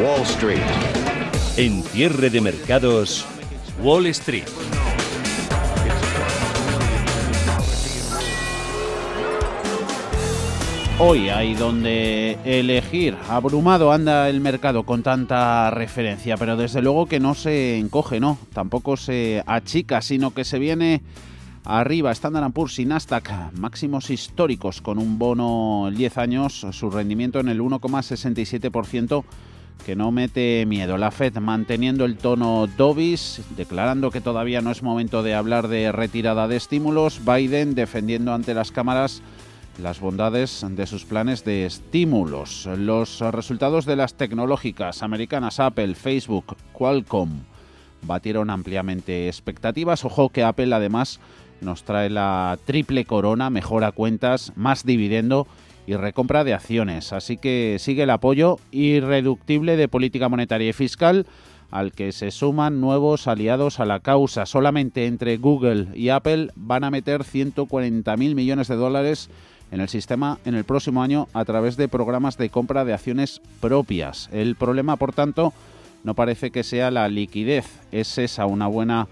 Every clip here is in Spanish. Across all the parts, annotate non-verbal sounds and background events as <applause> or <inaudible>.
Wall Street. En cierre de mercados, Wall Street. Hoy hay donde elegir. Abrumado anda el mercado con tanta referencia, pero desde luego que no se encoge, no. Tampoco se achica, sino que se viene arriba. Standard Poor's y Nasdaq, máximos históricos con un bono 10 años, su rendimiento en el 1,67% que no mete miedo. La Fed manteniendo el tono Dovis, declarando que todavía no es momento de hablar de retirada de estímulos. Biden defendiendo ante las cámaras las bondades de sus planes de estímulos. Los resultados de las tecnológicas americanas Apple, Facebook, Qualcomm batieron ampliamente expectativas. Ojo que Apple además nos trae la triple corona, mejora cuentas, más dividendo y recompra de acciones. Así que sigue el apoyo irreductible de política monetaria y fiscal al que se suman nuevos aliados a la causa. Solamente entre Google y Apple van a meter 140.000 millones de dólares en el sistema en el próximo año a través de programas de compra de acciones propias. El problema, por tanto, no parece que sea la liquidez, es esa una buena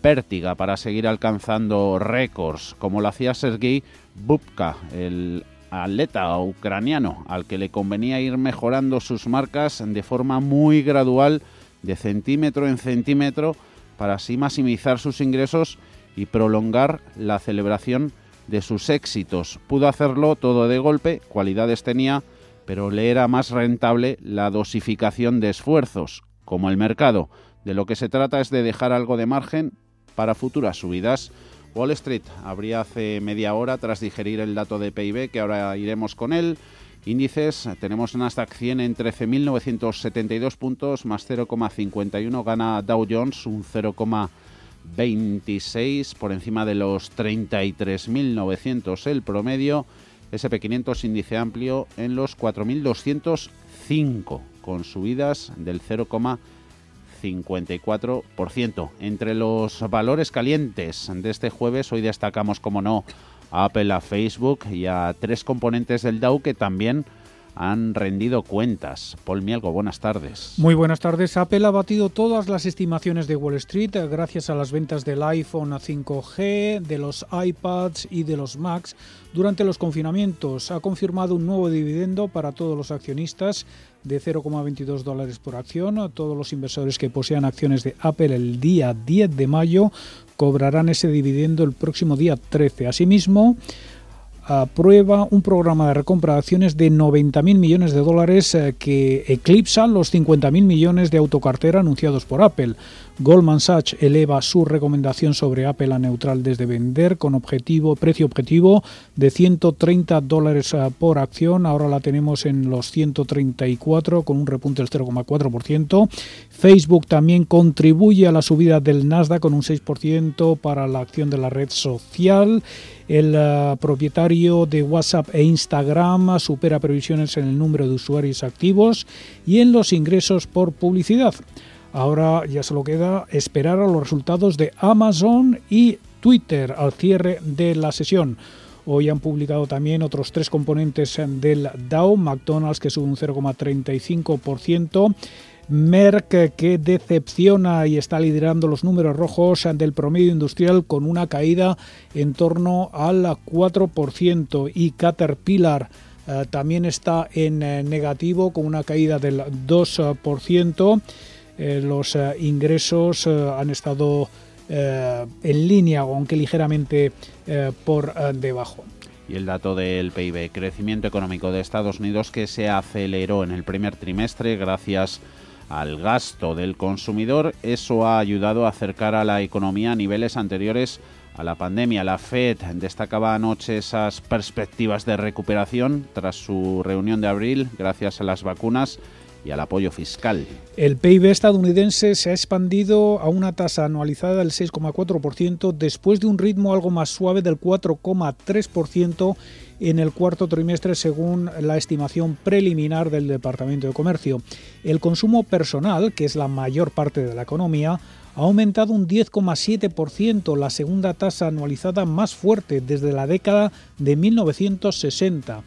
pértiga para seguir alcanzando récords, como lo hacía Sergei Bubka, el atleta ucraniano, al que le convenía ir mejorando sus marcas de forma muy gradual, de centímetro en centímetro, para así maximizar sus ingresos y prolongar la celebración de sus éxitos. Pudo hacerlo todo de golpe, cualidades tenía, pero le era más rentable la dosificación de esfuerzos, como el mercado. De lo que se trata es de dejar algo de margen para futuras subidas. Wall Street habría hace media hora tras digerir el dato de PIB, que ahora iremos con él. Índices, tenemos Nasdaq 100 en 13.972 puntos, más 0,51 gana Dow Jones, un 0,51 26 por encima de los 33.900 el promedio. SP500 índice amplio en los 4.205 con subidas del 0,54%. Entre los valores calientes de este jueves hoy destacamos como no a Apple, a Facebook y a tres componentes del Dow que también han rendido cuentas. Paul Mielgo, buenas tardes. Muy buenas tardes. Apple ha batido todas las estimaciones de Wall Street eh, gracias a las ventas del iPhone 5G, de los iPads y de los Macs durante los confinamientos. Ha confirmado un nuevo dividendo para todos los accionistas de 0,22 dólares por acción. Todos los inversores que posean acciones de Apple el día 10 de mayo cobrarán ese dividendo el próximo día 13. Asimismo, aprueba un programa de recompra de acciones de 90.000 millones de dólares eh, que eclipsan los 50.000 millones de autocartera anunciados por Apple. Goldman Sachs eleva su recomendación sobre Apple a neutral desde vender con objetivo, precio objetivo de 130 dólares eh, por acción. Ahora la tenemos en los 134 con un repunte del 0,4%. Facebook también contribuye a la subida del Nasdaq con un 6% para la acción de la red social. El eh, propietario de WhatsApp e Instagram supera previsiones en el número de usuarios activos y en los ingresos por publicidad. Ahora ya solo queda esperar a los resultados de Amazon y Twitter al cierre de la sesión. Hoy han publicado también otros tres componentes del Dow, McDonald's que sube un 0,35%, Merck que decepciona y está liderando los números rojos del promedio industrial con una caída en torno al 4% y Caterpillar eh, también está en eh, negativo con una caída del 2%. Eh, los ingresos han estado en línea, aunque ligeramente por debajo y el dato del PIB, crecimiento económico de Estados Unidos que se aceleró en el primer trimestre gracias al gasto del consumidor. Eso ha ayudado a acercar a la economía a niveles anteriores a la pandemia. La Fed destacaba anoche esas perspectivas de recuperación tras su reunión de abril gracias a las vacunas y al apoyo fiscal. El PIB estadounidense se ha expandido a una tasa anualizada del 6,4% después de un ritmo algo más suave del 4,3% en el cuarto trimestre según la estimación preliminar del Departamento de Comercio. El consumo personal, que es la mayor parte de la economía, ha aumentado un 10,7%, la segunda tasa anualizada más fuerte desde la década de 1960.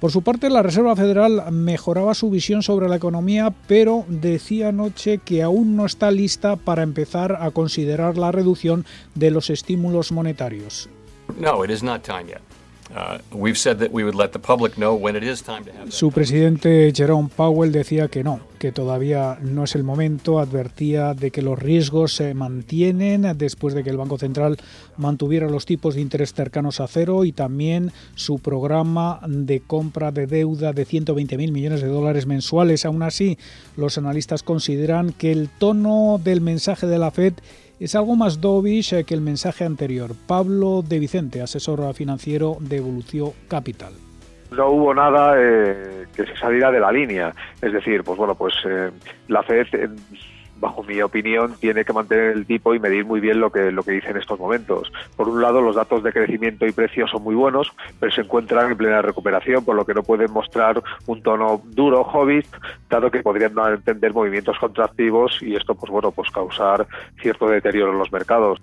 Por su parte, la Reserva Federal mejoraba su visión sobre la economía, pero decía anoche que aún no está lista para empezar a considerar la reducción de los estímulos monetarios. No, it is not time yet. Su presidente Jerome Powell decía que no, que todavía no es el momento, advertía de que los riesgos se mantienen después de que el Banco Central mantuviera los tipos de interés cercanos a cero y también su programa de compra de deuda de 120.000 millones de dólares mensuales. Aún así, los analistas consideran que el tono del mensaje de la Fed es algo más dovish que el mensaje anterior. Pablo de Vicente, asesor financiero de Evolución Capital no hubo nada eh, que se saliera de la línea. Es decir, pues bueno, pues eh, la Fed bajo mi opinión, tiene que mantener el tipo y medir muy bien lo que, lo que dice en estos momentos. Por un lado, los datos de crecimiento y precios son muy buenos, pero se encuentran en plena recuperación, por lo que no pueden mostrar un tono duro, hobbit, dado que podrían no entender movimientos contractivos y esto, pues bueno, pues causar cierto deterioro en los mercados.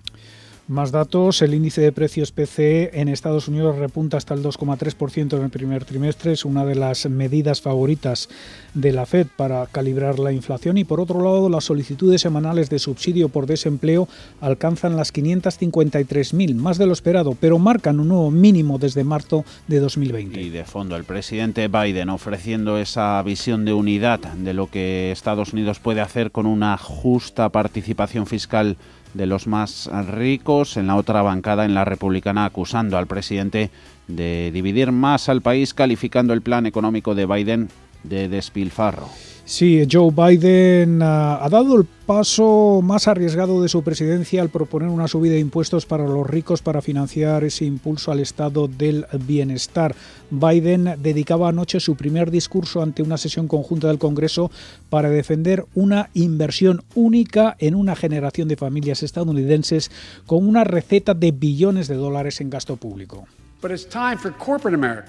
Más datos, el índice de precios PCE en Estados Unidos repunta hasta el 2,3% en el primer trimestre, es una de las medidas favoritas de la Fed para calibrar la inflación y por otro lado las solicitudes semanales de subsidio por desempleo alcanzan las 553.000, más de lo esperado, pero marcan un nuevo mínimo desde marzo de 2020. Y de fondo el presidente Biden ofreciendo esa visión de unidad de lo que Estados Unidos puede hacer con una justa participación fiscal de los más ricos, en la otra bancada, en la republicana, acusando al presidente de dividir más al país, calificando el plan económico de Biden de despilfarro. Sí, Joe Biden ah, ha dado el paso más arriesgado de su presidencia al proponer una subida de impuestos para los ricos para financiar ese impulso al estado del bienestar. Biden dedicaba anoche su primer discurso ante una sesión conjunta del Congreso para defender una inversión única en una generación de familias estadounidenses con una receta de billones de dólares en gasto público.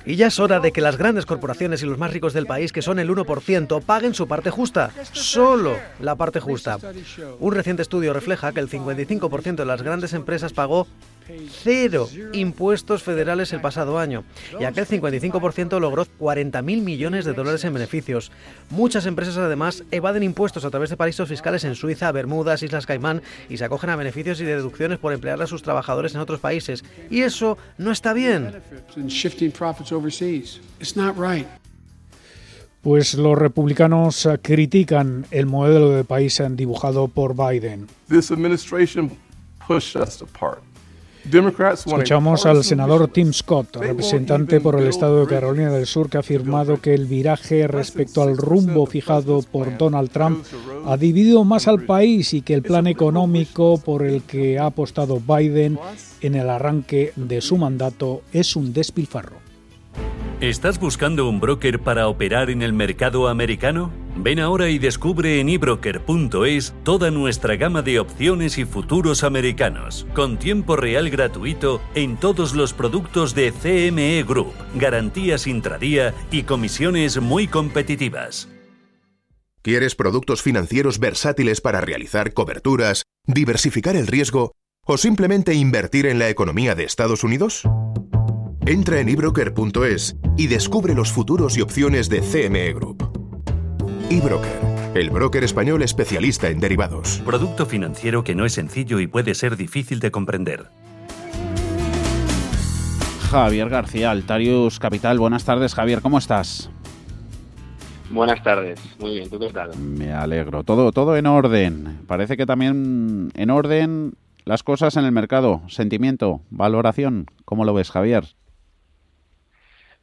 Y ya es hora de que las grandes corporaciones y los más ricos del país, que son el 1%, paguen su parte justa. Solo la parte justa. Un reciente estudio refleja que el 55% de las grandes empresas pagó cero impuestos federales el pasado año y aquel 55% logró 40.000 millones de dólares en beneficios. Muchas empresas además evaden impuestos a través de paraísos fiscales en Suiza, Bermudas, Islas Caimán y se acogen a beneficios y deducciones por emplear a sus trabajadores en otros países. Y eso no está bien. Pues los republicanos critican el modelo de país dibujado por Biden. Escuchamos al senador Tim Scott, representante por el estado de Carolina del Sur, que ha afirmado que el viraje respecto al rumbo fijado por Donald Trump ha dividido más al país y que el plan económico por el que ha apostado Biden en el arranque de su mandato es un despilfarro. ¿Estás buscando un broker para operar en el mercado americano? Ven ahora y descubre en ebroker.es toda nuestra gama de opciones y futuros americanos, con tiempo real gratuito en todos los productos de CME Group, garantías intradía y comisiones muy competitivas. ¿Quieres productos financieros versátiles para realizar coberturas, diversificar el riesgo o simplemente invertir en la economía de Estados Unidos? Entra en ebroker.es y descubre los futuros y opciones de CME Group. eBroker, el broker español especialista en derivados. Producto financiero que no es sencillo y puede ser difícil de comprender. Javier García, Altarius Capital. Buenas tardes, Javier, ¿cómo estás? Buenas tardes, muy bien, ¿tú qué tal? Me alegro, todo, todo en orden. Parece que también en orden las cosas en el mercado, sentimiento, valoración. ¿Cómo lo ves, Javier?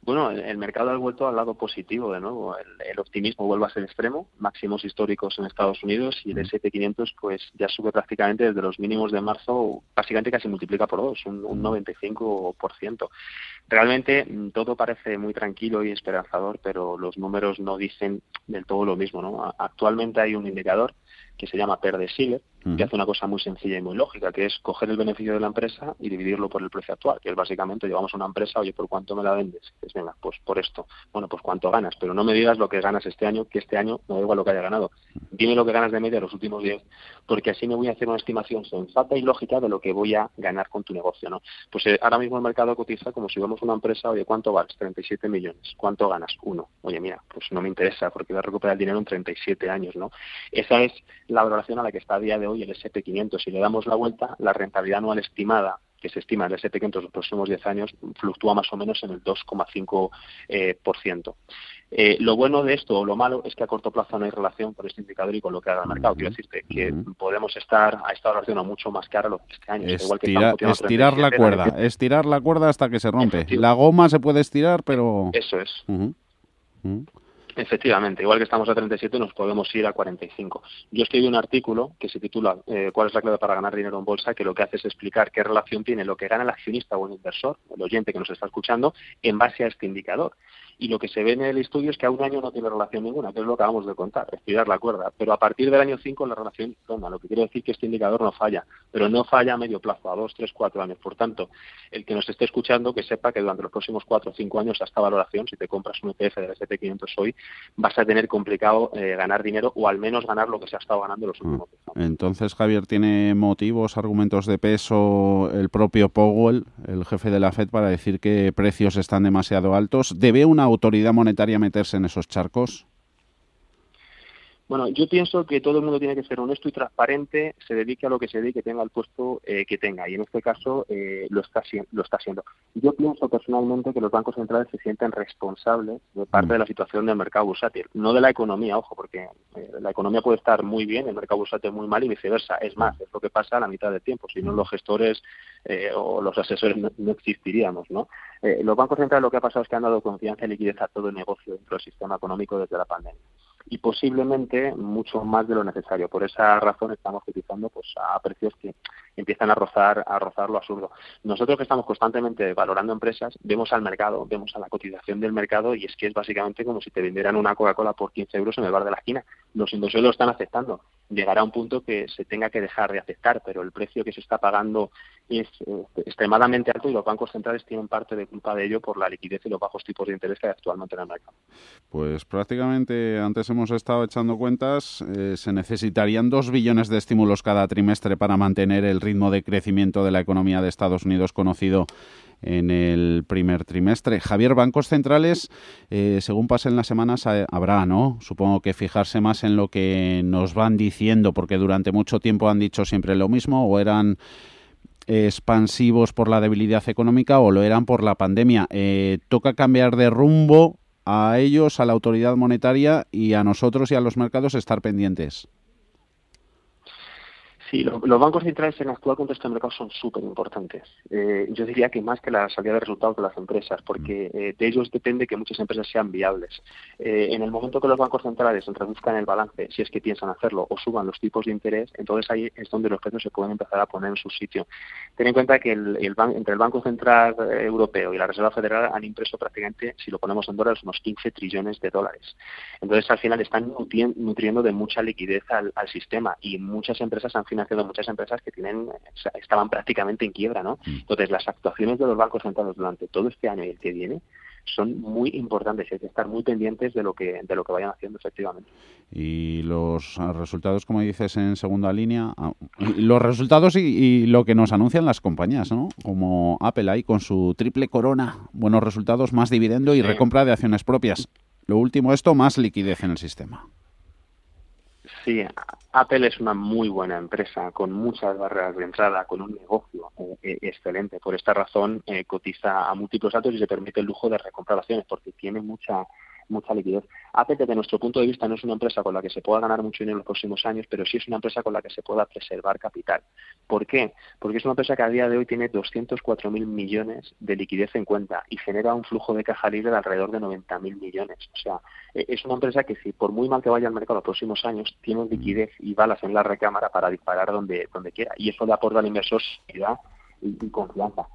Bueno, el, mercado ha vuelto al lado positivo de nuevo. El, optimismo vuelve a ser extremo, máximos históricos en Estados Unidos y el S&P 500 pues ya sube prácticamente desde los mínimos de marzo, básicamente casi multiplica por dos, un, un 95%. Realmente mm, todo parece muy tranquilo y esperanzador, pero los números no dicen del todo lo mismo. ¿no? Actualmente hay un indicador que se llama PER de que hace una cosa muy sencilla y muy lógica, que es coger el beneficio de la empresa y dividirlo por el precio actual, que es básicamente llevamos a una empresa, oye, ¿por cuánto me la vendes? Pues venga, pues por esto. Bueno, pues cuánto ganas, pero no me digas lo que ganas este año, que este año no da igual lo que haya ganado. Dime lo que ganas de media los últimos 10, porque así me voy a hacer una estimación sensata y lógica de lo que voy a ganar con tu negocio, ¿no? Pues eh, ahora mismo el mercado cotiza como si vemos una empresa, oye, ¿cuánto vales? 37 millones. ¿Cuánto ganas? Uno. Oye, mira, pues no me interesa porque voy a recuperar el dinero en 37 años, ¿no? Esa es la valoración a la que está a día de hoy el SP500. Si le damos la vuelta, la rentabilidad anual estimada que se estima en el SP500 los próximos 10 años fluctúa más o menos en el 2,5%. Eh, por ciento. Eh, lo bueno de esto o lo malo es que a corto plazo no hay relación con este indicador y con lo que haga el mercado. Quiero decirte que podemos estar a esta valoración a mucho más cara lo que este año. Igual que estirar la cuerda, estirar la cuerda hasta que se rompe. La goma se puede estirar, pero... Eso es. Efectivamente, igual que estamos a 37 nos podemos ir a 45. Yo escribí un artículo que se titula eh, ¿Cuál es la clave para ganar dinero en bolsa? que lo que hace es explicar qué relación tiene lo que gana el accionista o el inversor, el oyente que nos está escuchando, en base a este indicador y lo que se ve en el estudio es que a un año no tiene relación ninguna, que es lo que acabamos de contar, estirar la cuerda. Pero a partir del año 5 la relación toma, lo que quiere decir que este indicador no falla, pero no falla a medio plazo, a dos, tres, cuatro años. Por tanto, el que nos esté escuchando, que sepa que durante los próximos cuatro o cinco años a esta valoración, si te compras un ETF del SP500 hoy, vas a tener complicado eh, ganar dinero o al menos ganar lo que se ha estado ganando los últimos años. Entonces, Javier, ¿tiene motivos, argumentos de peso el propio Powell, el jefe de la Fed, para decir que precios están demasiado altos? ¿Debe una autoridad monetaria meterse en esos charcos? Bueno, yo pienso que todo el mundo tiene que ser honesto y transparente, se dedique a lo que se dedique, tenga el puesto eh, que tenga, y en este caso eh, lo, está, lo está haciendo. Yo pienso personalmente que los bancos centrales se sienten responsables de parte de la situación del mercado bursátil, no de la economía, ojo, porque eh, la economía puede estar muy bien, el mercado bursátil muy mal y viceversa. Es más, es lo que pasa a la mitad del tiempo, si no los gestores o los asesores no, existiríamos, ¿no? los bancos centrales lo que ha pasado es que han dado confianza y liquidez a todo el negocio dentro del sistema económico desde la pandemia y posiblemente mucho más de lo necesario. Por esa razón estamos cotizando pues, a precios que empiezan a rozar, a rozar lo absurdo. Nosotros que estamos constantemente valorando empresas, vemos al mercado, vemos a la cotización del mercado y es que es básicamente como si te vendieran una Coca-Cola por 15 euros en el bar de la esquina. Los inversores lo están aceptando. Llegará un punto que se tenga que dejar de aceptar, pero el precio que se está pagando es eh, extremadamente alto y los bancos centrales tienen parte de culpa de ello por la liquidez y los bajos tipos de interés que actualmente en el mercado. Pues prácticamente antes hemos estado echando cuentas, eh, se necesitarían dos billones de estímulos cada trimestre para mantener el ritmo de crecimiento de la economía de Estados Unidos conocido en el primer trimestre. Javier, bancos centrales, eh, según pasen las semanas, habrá, ¿no? Supongo que fijarse más en lo que nos van diciendo, porque durante mucho tiempo han dicho siempre lo mismo o eran expansivos por la debilidad económica o lo eran por la pandemia. Eh, toca cambiar de rumbo a ellos, a la autoridad monetaria y a nosotros y a los mercados estar pendientes. Sí, los bancos centrales en el actual contexto de mercado son súper importantes. Eh, yo diría que más que la salida de resultados de las empresas, porque mm. eh, de ellos depende que muchas empresas sean viables. Eh, en el momento que los bancos centrales reduzcan el balance, si es que piensan hacerlo, o suban los tipos de interés, entonces ahí es donde los precios se pueden empezar a poner en su sitio. Ten en cuenta que el, entre el Banco Central Europeo y la Reserva Federal han impreso prácticamente, si lo ponemos en dólares, unos 15 trillones de dólares. Entonces, al final están nutriendo de mucha liquidez al, al sistema y muchas empresas han financiado muchas empresas que tienen estaban prácticamente en quiebra, ¿no? Mm. Entonces, las actuaciones de los bancos centrales durante todo este año y el que viene son muy importantes y hay que estar muy pendientes de lo que de lo que vayan haciendo efectivamente. Y los resultados, como dices, en segunda línea, ah, los resultados y, lo que nos anuncian las compañías, ¿no? Como Apple ahí con su triple corona, buenos resultados, más dividendo y recompra de acciones propias. Lo último esto, más liquidez en el sistema. Sí, Apple es una muy buena empresa con muchas barreras de entrada, con un negocio eh, eh, excelente. Por esta razón eh, cotiza a múltiplos altos y se permite el lujo de recomprar acciones porque tiene mucha mucha liquidez. Apple, desde nuestro punto de vista, no es una empresa con la que se pueda ganar mucho dinero en los próximos años, pero sí es una empresa con la que se pueda preservar capital. ¿Por qué? Porque es una empresa que a día de hoy tiene 204.000 millones de liquidez en cuenta y genera un flujo de caja libre de alrededor de 90.000 millones. O sea, e, es una empresa que si por muy mal que vaya al mercado los próximos años, tiene liquidez y balas en la recámara para disparar donde, donde quiera. Y eso le aporta al inversor seguridad y confianza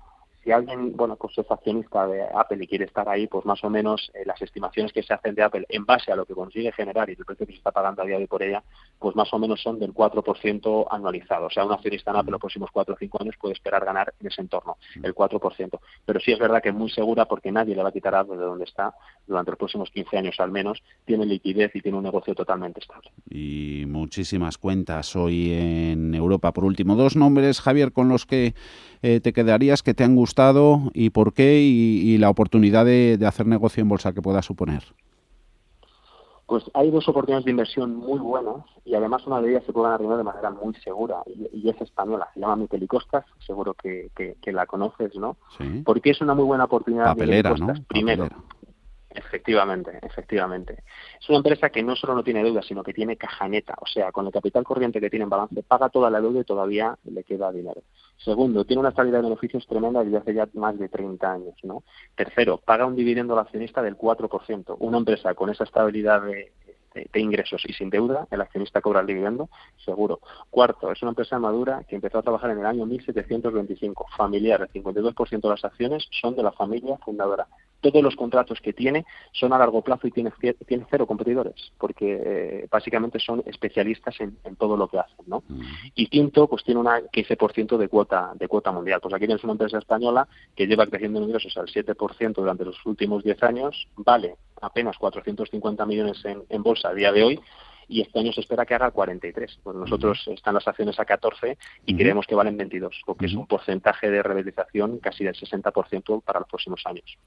si alguien, bueno, pues es accionista de Apple y quiere estar ahí, pues más o menos eh, las estimaciones que se hacen de Apple en base a lo que consigue generar y el precio que se está pagando a día de hoy por ella, pues más o menos son del 4% anualizado. O sea, un accionista en Apple los próximos 4 o 5 años puede esperar ganar en ese entorno, el 4%. Pero sí es verdad que es muy segura porque nadie le va a quitar Apple de donde está durante los próximos 15 años al menos. Tiene liquidez y tiene un negocio totalmente estable. Y muchísimas cuentas hoy en Europa. Por último, dos nombres, Javier, con los que eh, te quedarías que te han gustado y por qué y, la oportunidad de, hacer negocio en bolsa que pueda suponer? Pues hay dos oportunidades de inversión muy buenas y además una de ellas se puede ganar de manera muy segura y, es española, se llama Miquel y Costas, seguro que, la conoces, ¿no? Sí. Porque es una muy buena oportunidad de Costas, primero. Efectivamente, efectivamente. Es una empresa que no solo no tiene deuda, sino que tiene caja neta. O sea, con el capital corriente que tiene en balance, paga toda la deuda y todavía le queda dinero. Segundo, tiene una estabilidad de beneficios tremenda desde hace ya más de 30 años. ¿no? Tercero, paga un dividendo al accionista del 4%. Una empresa con esa estabilidad de, de, ingresos y sin deuda, el accionista cobra el dividendo, seguro. Cuarto, es una empresa madura que empezó a trabajar en el año 1725, familiar, el 52% de las acciones son de la familia fundadora. Todos los contratos que tiene son a largo plazo y tiene, tiene cero competidores, porque eh, básicamente son especialistas en, todo lo que hacen. ¿no? Mm. Y quinto, pues tiene un 15% de cuota, de cuota mundial. Pues aquí tienes una empresa española que lleva creciendo en ingresos al 7% durante los últimos 10 años, vale apenas 450 millones en, en bolsa a día de hoy y este año se espera que haga 43. Pues nosotros están las acciones a 14 y creemos que valen 22, porque es un porcentaje de revalorización casi del 60% para los próximos años.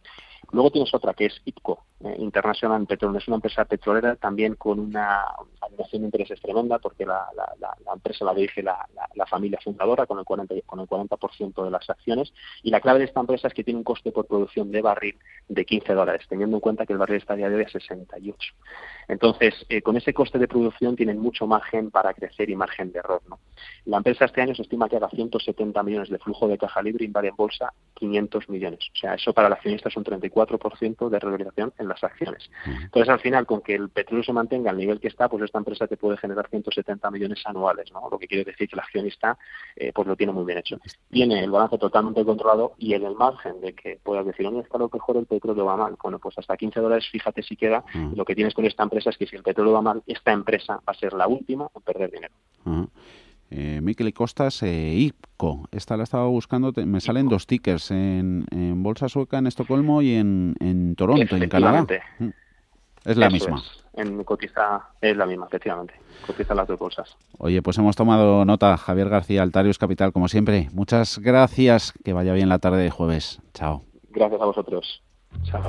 Luego tienes otra que es IPCO, eh, International Petroleum. Es una empresa petrolera también con una alineación de intereses tremenda porque la, empresa la dirige la, familia fundadora con el 40%, con el 40 de las acciones. Y la clave de esta empresa es que tiene un coste por producción de barril de 15 dólares, teniendo en cuenta que el barril está a día de hoy a 68. Entonces, eh, con ese coste de producción tienen mucho margen para crecer y margen de error. ¿no? La empresa este año se estima que haga 170 millones de flujo de caja libre y vale en bolsa 500 millones. O sea, eso para el accionista es un 34% de revalorización en las acciones. Entonces, al final, con que el petróleo se mantenga al nivel que está, pues esta empresa te puede generar 170 millones anuales, ¿no? Lo que quiere decir que el accionista eh, pues lo tiene muy bien hecho. Tiene el balance totalmente controlado y en el margen de que puedas decir, ¿dónde está lo mejor el petróleo va mal? Bueno, pues hasta 15 dólares, fíjate si queda. Lo que tienes con esta empresa es que si el petróleo va mal, esta empresa va a ser la última en perder dinero. Eh, Miquel y Costas, eh, IPCO. Esta la estaba buscando, me salen dos tickers en, Bolsa Sueca, en Estocolmo y en, en Toronto, en Canadá. Mm. Es la misma. En cotiza es la misma, efectivamente. Cotiza las dos bolsas. Oye, pues hemos tomado nota. Javier García, Altarius Capital, como siempre. Muchas gracias. Que vaya bien la tarde de jueves. Chao. Gracias a vosotros. Chao.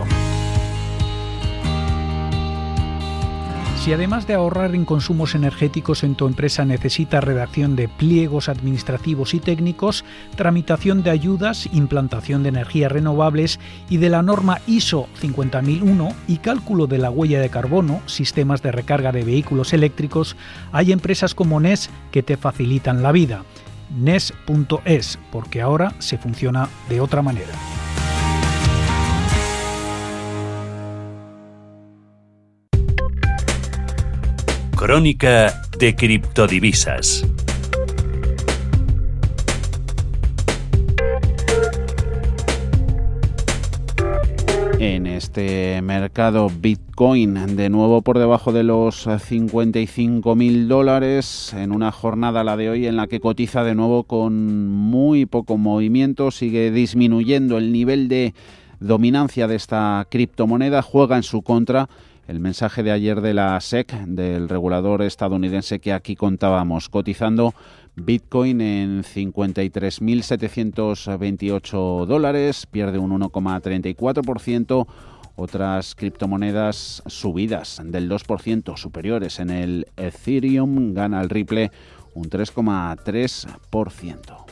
Si además de ahorrar en consumos energéticos en tu empresa necesita redacción de pliegos administrativos y técnicos, tramitación de ayudas, implantación de energías renovables y de la norma ISO 50001 y cálculo de la huella de carbono, sistemas de recarga de vehículos eléctricos, hay empresas como NES que te facilitan la vida. NES.es, porque ahora se funciona de otra manera. Crónica de criptodivisas. En este mercado Bitcoin de nuevo por debajo de los 55 mil dólares en una jornada la de hoy en la que cotiza de nuevo con muy poco movimiento, sigue disminuyendo el nivel de dominancia de esta criptomoneda, juega en su contra el mensaje de ayer de la SEC, del regulador estadounidense que aquí contábamos, cotizando Bitcoin en 53.728 dólares, pierde un 1,34%. Otras criptomonedas subidas del 2% superiores en el Ethereum, gana el Ripple un 3,3%.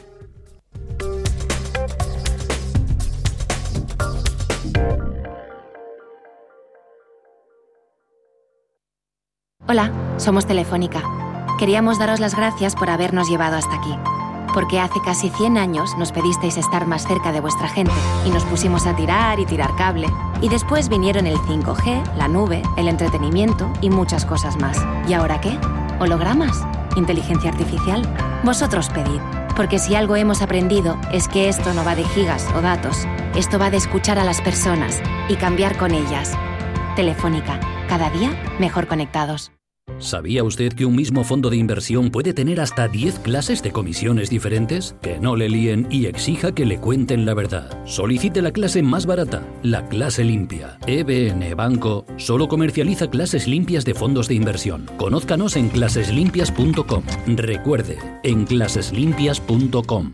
Hola, somos Telefónica. Queríamos daros las gracias por habernos llevado hasta aquí. Porque hace casi 100 años nos pedisteis estar más cerca de vuestra gente y nos pusimos a tirar y tirar cable. Y después vinieron el 5G, la nube, el entretenimiento y muchas cosas más. ¿Y ahora qué? ¿Hologramas? ¿Inteligencia artificial? Vosotros pedid. Porque si algo hemos aprendido es que esto no va de gigas o datos. Esto va de escuchar a las personas y cambiar con ellas. Telefónica, cada día mejor conectados. ¿Sabía usted que un mismo fondo de inversión puede tener hasta 10 clases de comisiones diferentes? Que no le líen y exija que le cuenten la verdad. Solicite la clase más barata, la clase limpia. EBN Banco solo comercializa clases limpias de fondos de inversión. Conózcanos en claseslimpias.com. Recuerde, en claseslimpias.com.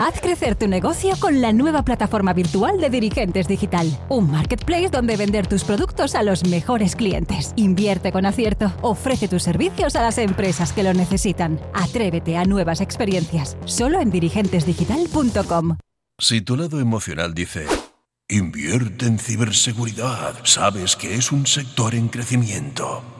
Haz crecer tu negocio con la nueva plataforma virtual de Dirigentes Digital. Un marketplace donde vender tus productos a los mejores clientes. Invierte con acierto. Ofrece tus servicios a las empresas que lo necesitan. Atrévete a nuevas experiencias. Solo en dirigentesdigital.com. Si tu lado emocional dice, invierte en ciberseguridad, sabes que es un sector en crecimiento.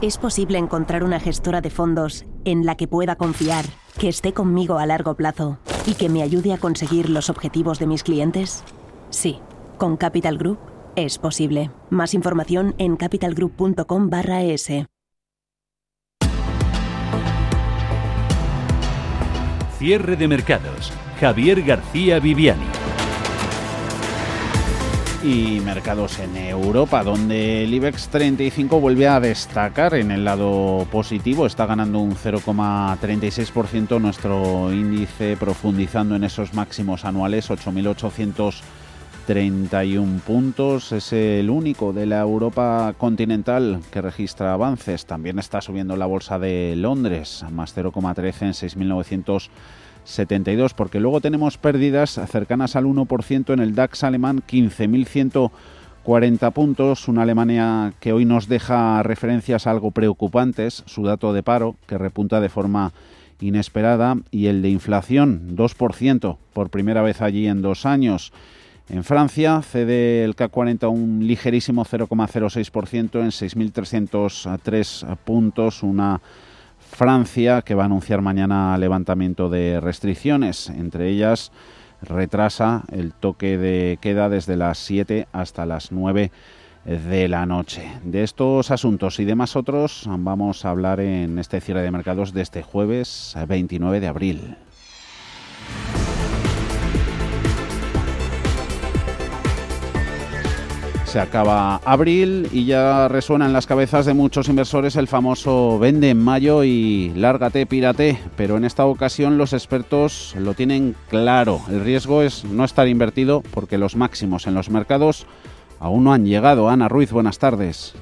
Es posible encontrar una gestora de fondos en la que pueda confiar, que esté conmigo a largo plazo y que me ayude a conseguir los objetivos de mis clientes? Sí, con Capital Group es posible. Más información en capitalgroup.com barra. Cierre de mercados. Javier García Viviani. Y mercados en Europa, donde el IBEX 35 vuelve a destacar en el lado positivo, está ganando un 0,36% nuestro índice profundizando en esos máximos anuales, 8.831 puntos, es el único de la Europa continental que registra avances, también está subiendo la bolsa de Londres, más 0,13 en 6.900 72, porque luego tenemos pérdidas cercanas al 1% en el DAX alemán, 15.140 puntos, una Alemania que hoy nos deja referencias algo preocupantes, su dato de paro, que repunta de forma inesperada, y el de inflación, 2%, por primera vez allí en dos años. En Francia cede el CAC 40 un ligerísimo 0,06% en 6.303 puntos, una Francia, que va a anunciar mañana levantamiento de restricciones, entre ellas retrasa el toque de queda desde las 7 hasta las 9 de la noche. De estos asuntos y demás otros vamos a hablar en este cierre de mercados de este jueves 29 de abril. Se acaba abril y ya resuena en las cabezas de muchos inversores el famoso vende en mayo y lárgate, pírate. Pero en esta ocasión los expertos lo tienen claro. El riesgo es no estar invertido porque los máximos en los mercados aún no han llegado. Ana Ruiz, buenas tardes.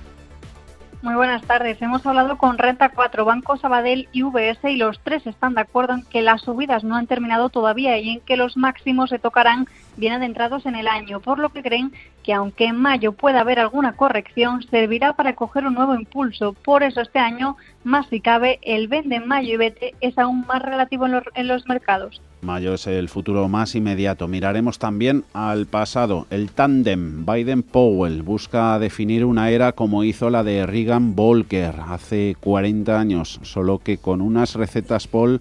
Muy buenas tardes. Hemos hablado con Renta 4, Banco Sabadell y VS y los tres están de acuerdo en que las subidas no han terminado todavía y en que los máximos se tocarán bien adentrados en el año, por lo que creen que aunque en mayo pueda haber alguna corrección, servirá para coger un nuevo impulso. Por eso este año, más si cabe, el vende en mayo y vete es aún más relativo en los, mercados. Mayo es el futuro más inmediato. Miraremos también al pasado. El tándem Biden-Powell busca definir una era como hizo la de Reagan-Volcker hace 40 años, solo que con unas recetas Paul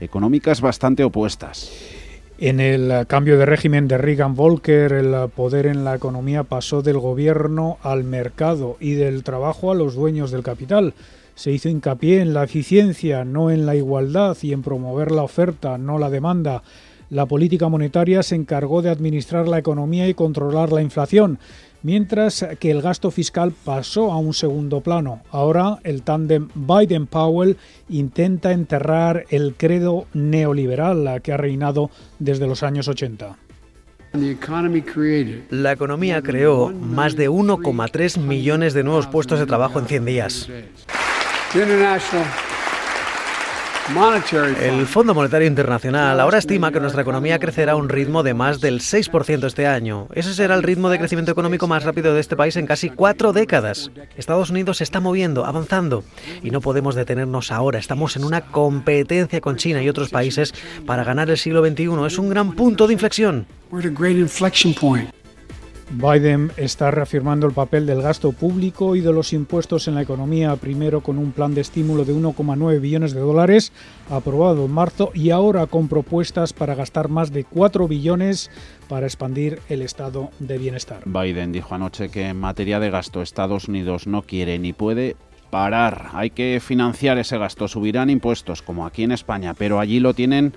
económicas bastante opuestas. En el cambio de régimen de Reagan-Volcker, el poder en la economía pasó del gobierno al mercado y del trabajo a los dueños del capital. Se hizo hincapié en la eficiencia, no en la igualdad, y en promover la oferta, no la demanda. La política monetaria se encargó de administrar la economía y controlar la inflación mientras que el gasto fiscal pasó a un segundo plano. Ahora el tándem Biden-Powell intenta enterrar el credo neoliberal que ha reinado desde los años 80. La economía creó más de 1,3 millones de nuevos puestos de trabajo en 100 días. El Fondo Monetario Internacional ahora estima que nuestra economía crecerá a un ritmo de más del 6% este año. Ese será el ritmo de crecimiento económico más rápido de este país en casi cuatro décadas. Estados Unidos se está moviendo, avanzando, y no podemos detenernos ahora. Estamos en una competencia con China y otros países para ganar el siglo XXI. Es un gran punto de inflexión. Biden está reafirmando el papel del gasto público y de los impuestos en la economía, primero con un plan de estímulo de 1,9 billones de dólares aprobado en marzo y ahora con propuestas para gastar más de 4 billones para expandir el estado de bienestar. Biden dijo anoche que en materia de gasto Estados Unidos no quiere ni puede parar. Hay que financiar ese gasto, subirán impuestos como aquí en España, pero allí lo tienen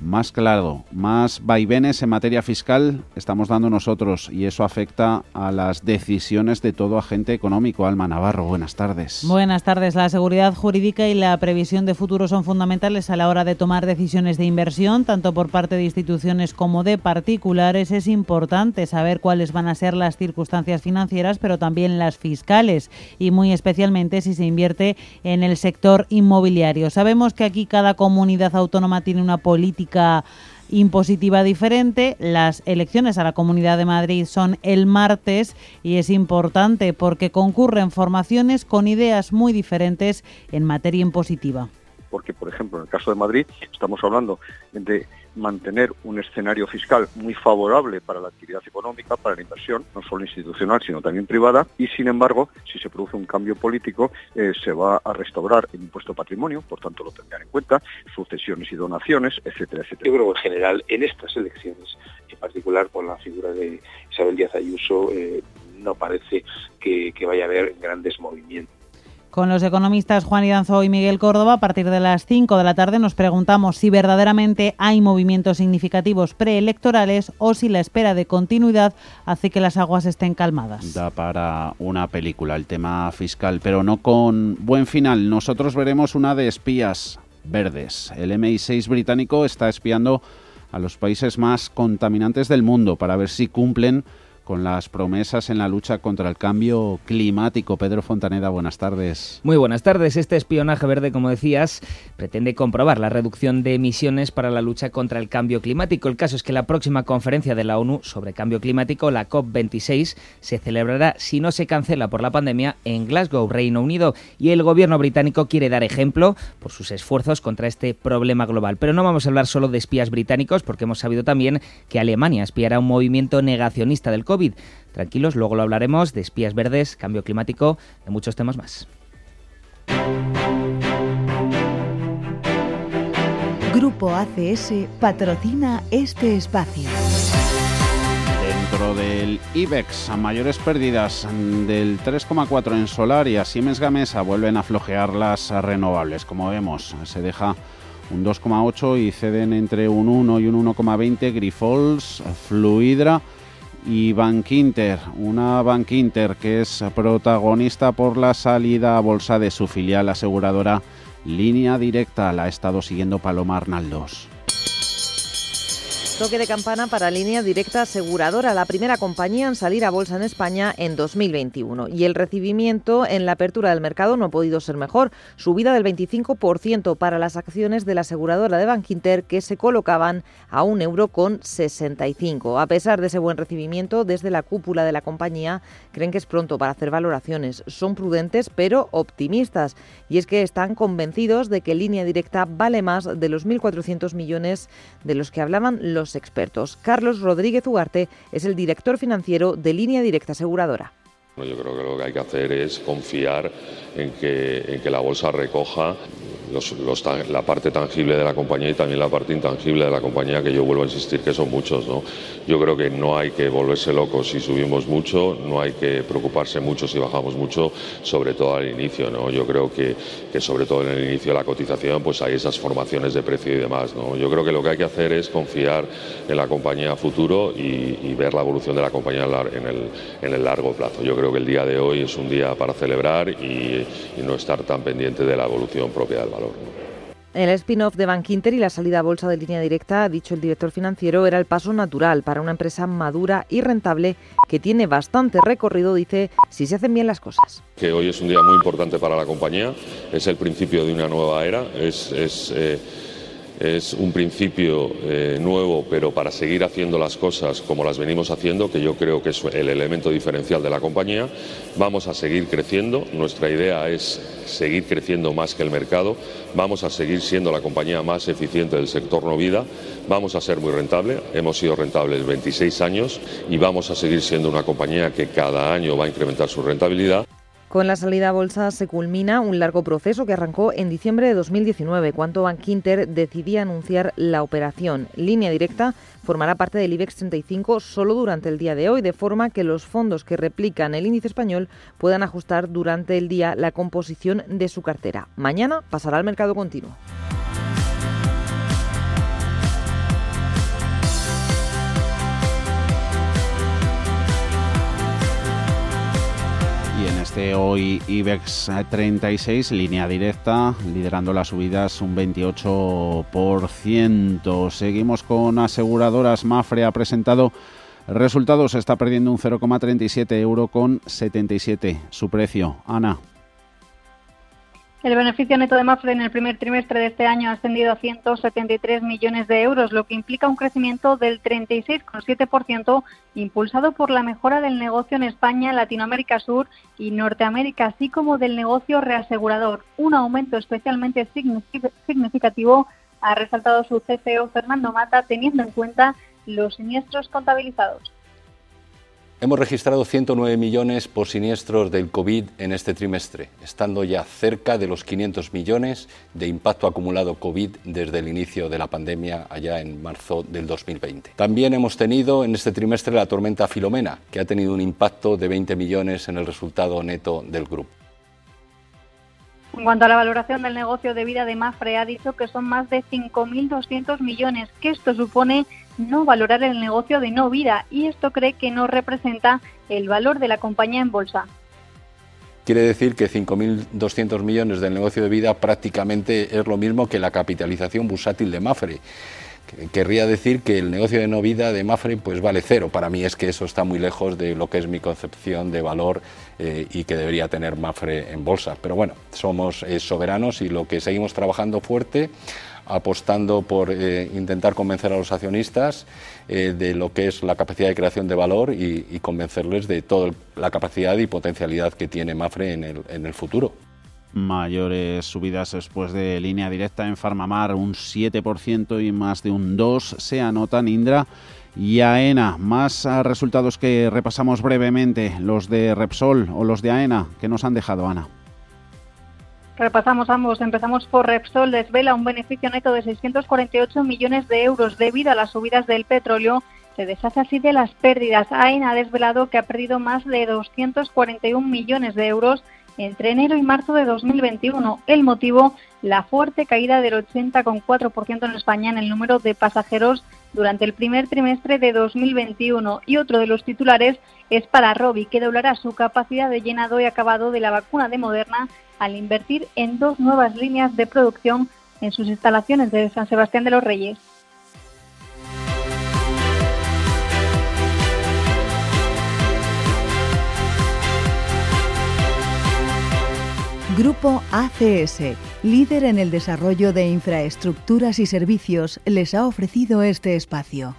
más claro, más vaivenes en materia fiscal estamos dando nosotros y eso afecta a las decisiones de todo agente económico. Alma Navarro, buenas tardes. Buenas tardes. La seguridad jurídica y la previsión de futuro son fundamentales a la hora de tomar decisiones de inversión, tanto por parte de instituciones como de particulares. Es importante saber cuáles van a ser las circunstancias financieras, pero también las fiscales y muy especialmente si se invierte en el sector inmobiliario. Sabemos que aquí cada comunidad autónoma tiene una política impositiva diferente. Las elecciones a la Comunidad de Madrid son el martes y es importante porque concurren formaciones con ideas muy diferentes en materia impositiva. Porque, por ejemplo, en el caso de Madrid estamos hablando de mantener un escenario fiscal muy favorable para la actividad económica, para la inversión, no solo institucional, sino también privada, y sin embargo, si se produce un cambio político, eh, se va a restaurar el impuesto patrimonio, por tanto lo tendrán en cuenta, sucesiones y donaciones, etcétera, etcétera. Yo creo que en general, en estas elecciones, en particular con la figura de Isabel Díaz Ayuso, eh, no parece que vaya a haber grandes movimientos con los economistas Juan Idanzo y Miguel Córdoba, a partir de las 5 de la tarde nos preguntamos si verdaderamente hay movimientos significativos preelectorales o si la espera de continuidad hace que las aguas estén calmadas. Da para una película el tema fiscal, pero no con buen final. Nosotros veremos una de espías verdes. El MI6 británico está espiando a los países más contaminantes del mundo para ver si cumplen con las promesas en la lucha contra el cambio climático. Pedro Fontaneda, buenas tardes. Muy buenas tardes. Este espionaje verde, como decías, pretende comprobar la reducción de emisiones para la lucha contra el cambio climático. El caso es que la próxima conferencia de la ONU sobre cambio climático, la COP26, se celebrará, si no se cancela por la pandemia, en Glasgow, Reino Unido. Y el gobierno británico quiere dar ejemplo por sus esfuerzos contra este problema global. Pero no vamos a hablar solo de espías británicos, porque hemos sabido también que Alemania espiará un movimiento negacionista del COVID Tranquilos, luego lo hablaremos de espías verdes, cambio climático, de muchos temas más. Grupo ACS patrocina este espacio. Dentro del IBEX, a mayores pérdidas del 3,4 en solar y a Siemens Gamesa vuelven a flojear las renovables. Como vemos, se deja un 2,8 y ceden entre un 1 y un 1,20 Grifols, Fluidra y Bankinter, una Bankinter que es protagonista por la salida a bolsa de su filial aseguradora Línea Directa, la ha estado siguiendo Paloma Arnaldos. Toque de campana para línea directa aseguradora, la primera compañía en salir a bolsa en España en 2021. Y el recibimiento en la apertura del mercado no ha podido ser mejor. Subida del 25% para las acciones de la aseguradora de Bankinter que se colocaban a un euro con 65. A pesar de ese buen recibimiento, desde la cúpula de la compañía creen que es pronto para hacer valoraciones. Son prudentes pero optimistas. Y es que están convencidos de que línea directa vale más de los 1.400 millones de los que hablaban los expertos. Carlos Rodríguez Ugarte es el director financiero de Línea Directa Aseguradora. Yo creo que lo que hay que hacer es confiar en que, la bolsa recoja la parte tangible de la compañía y también la parte intangible de la compañía, que yo vuelvo a insistir que son muchos. ¿no? Yo creo que no hay que volverse locos si subimos mucho, no hay que preocuparse mucho si bajamos mucho, sobre todo al inicio. ¿no? Yo creo que, que sobre todo en el inicio de la cotización pues hay esas formaciones de precio y demás. ¿no? Yo creo que lo que hay que hacer es confiar en la compañía a futuro y, ver la evolución de la compañía en el, en el largo plazo. Yo creo que el día de hoy es un día para celebrar y, no estar tan pendiente de la evolución propia del valor. El spin-off de Bankinter y la salida a bolsa de línea directa, ha dicho el director financiero, era el paso natural para una empresa madura y rentable que tiene bastante recorrido, dice, si se hacen bien las cosas. Que hoy es un día muy importante para la compañía, es el principio de una nueva era, es, eh, es un principio eh, nuevo, pero para seguir haciendo las cosas como las venimos haciendo, que yo creo que es el elemento diferencial de la compañía. Vamos a seguir creciendo. Nuestra idea es seguir creciendo más que el mercado. Vamos a seguir siendo la compañía más eficiente del sector no vida. Vamos a ser muy rentable. Hemos sido rentables 26 años y vamos a seguir siendo una compañía que cada año va a incrementar su rentabilidad. Con la salida a bolsa se culmina un largo proceso que arrancó en diciembre de 2019, cuando Bank Inter decidía anunciar la operación. Línea directa formará parte del IBEX 35 solo durante el día de hoy, de forma que los fondos que replican el índice español puedan ajustar durante el día la composición de su cartera. Mañana pasará al mercado continuo. Este hoy IBEX 36, línea directa, liderando las subidas un 28%. Seguimos con aseguradoras. Mafre ha presentado resultados, está perdiendo un 0,37 euro con 77 su precio. Ana. El beneficio neto de Mafre en el primer trimestre de este año ha ascendido a 173 millones de euros, lo que implica un crecimiento del 36,7%, impulsado por la mejora del negocio en España, Latinoamérica Sur y Norteamérica, así como del negocio reasegurador. Un aumento especialmente significativo ha resaltado su CFO Fernando Mata, teniendo en cuenta los siniestros contabilizados. Hemos registrado 109 millones por siniestros del COVID en este trimestre, estando ya cerca de los 500 millones de impacto acumulado COVID desde el inicio de la pandemia allá en marzo del 2020. También hemos tenido en este trimestre la tormenta Filomena, que ha tenido un impacto de 20 millones en el resultado neto del grupo. En cuanto a la valoración del negocio de vida de Mafre, ha dicho que son más de 5.200 millones, que esto supone no valorar el negocio de no vida y esto cree que no representa el valor de la compañía en bolsa. Quiere decir que 5.200 millones del negocio de vida prácticamente es lo mismo que la capitalización bursátil de Mafre. Querría decir que el negocio de no vida de Mafre pues vale cero. Para mí es que eso está muy lejos de lo que es mi concepción de valor eh, y que debería tener Mafre en bolsa. Pero bueno, somos eh, soberanos y lo que seguimos trabajando fuerte apostando por eh, intentar convencer a los accionistas eh, de lo que es la capacidad de creación de valor y, convencerles de toda la capacidad y potencialidad que tiene Mafre en el, en el futuro mayores subidas después de línea directa en Farmamar, un 7% y más de un 2% se anotan Indra y AENA. Más resultados que repasamos brevemente, los de Repsol o los de AENA, que nos han dejado Ana. Repasamos ambos. Empezamos por Repsol. Desvela un beneficio neto de 648 millones de euros debido a las subidas del petróleo. Se deshace así de las pérdidas. AENA ha desvelado que ha perdido más de 241 millones de euros entre enero y marzo de 2021. El motivo, la fuerte caída del 80,4% en España en el número de pasajeros durante el primer trimestre de 2021. Y otro de los titulares es para Robi, que doblará su capacidad de llenado y acabado de la vacuna de Moderna al invertir en dos nuevas líneas de producción en sus instalaciones de San Sebastián de los Reyes. Grupo ACS, líder en el desarrollo de infraestructuras y servicios, les ha ofrecido este espacio.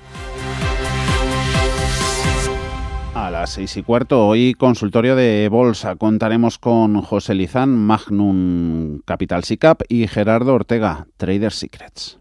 A las seis y cuarto, hoy consultorio de bolsa. Contaremos con José Lizán, Magnum Capital SICAP y Gerardo Ortega, Trader Secrets.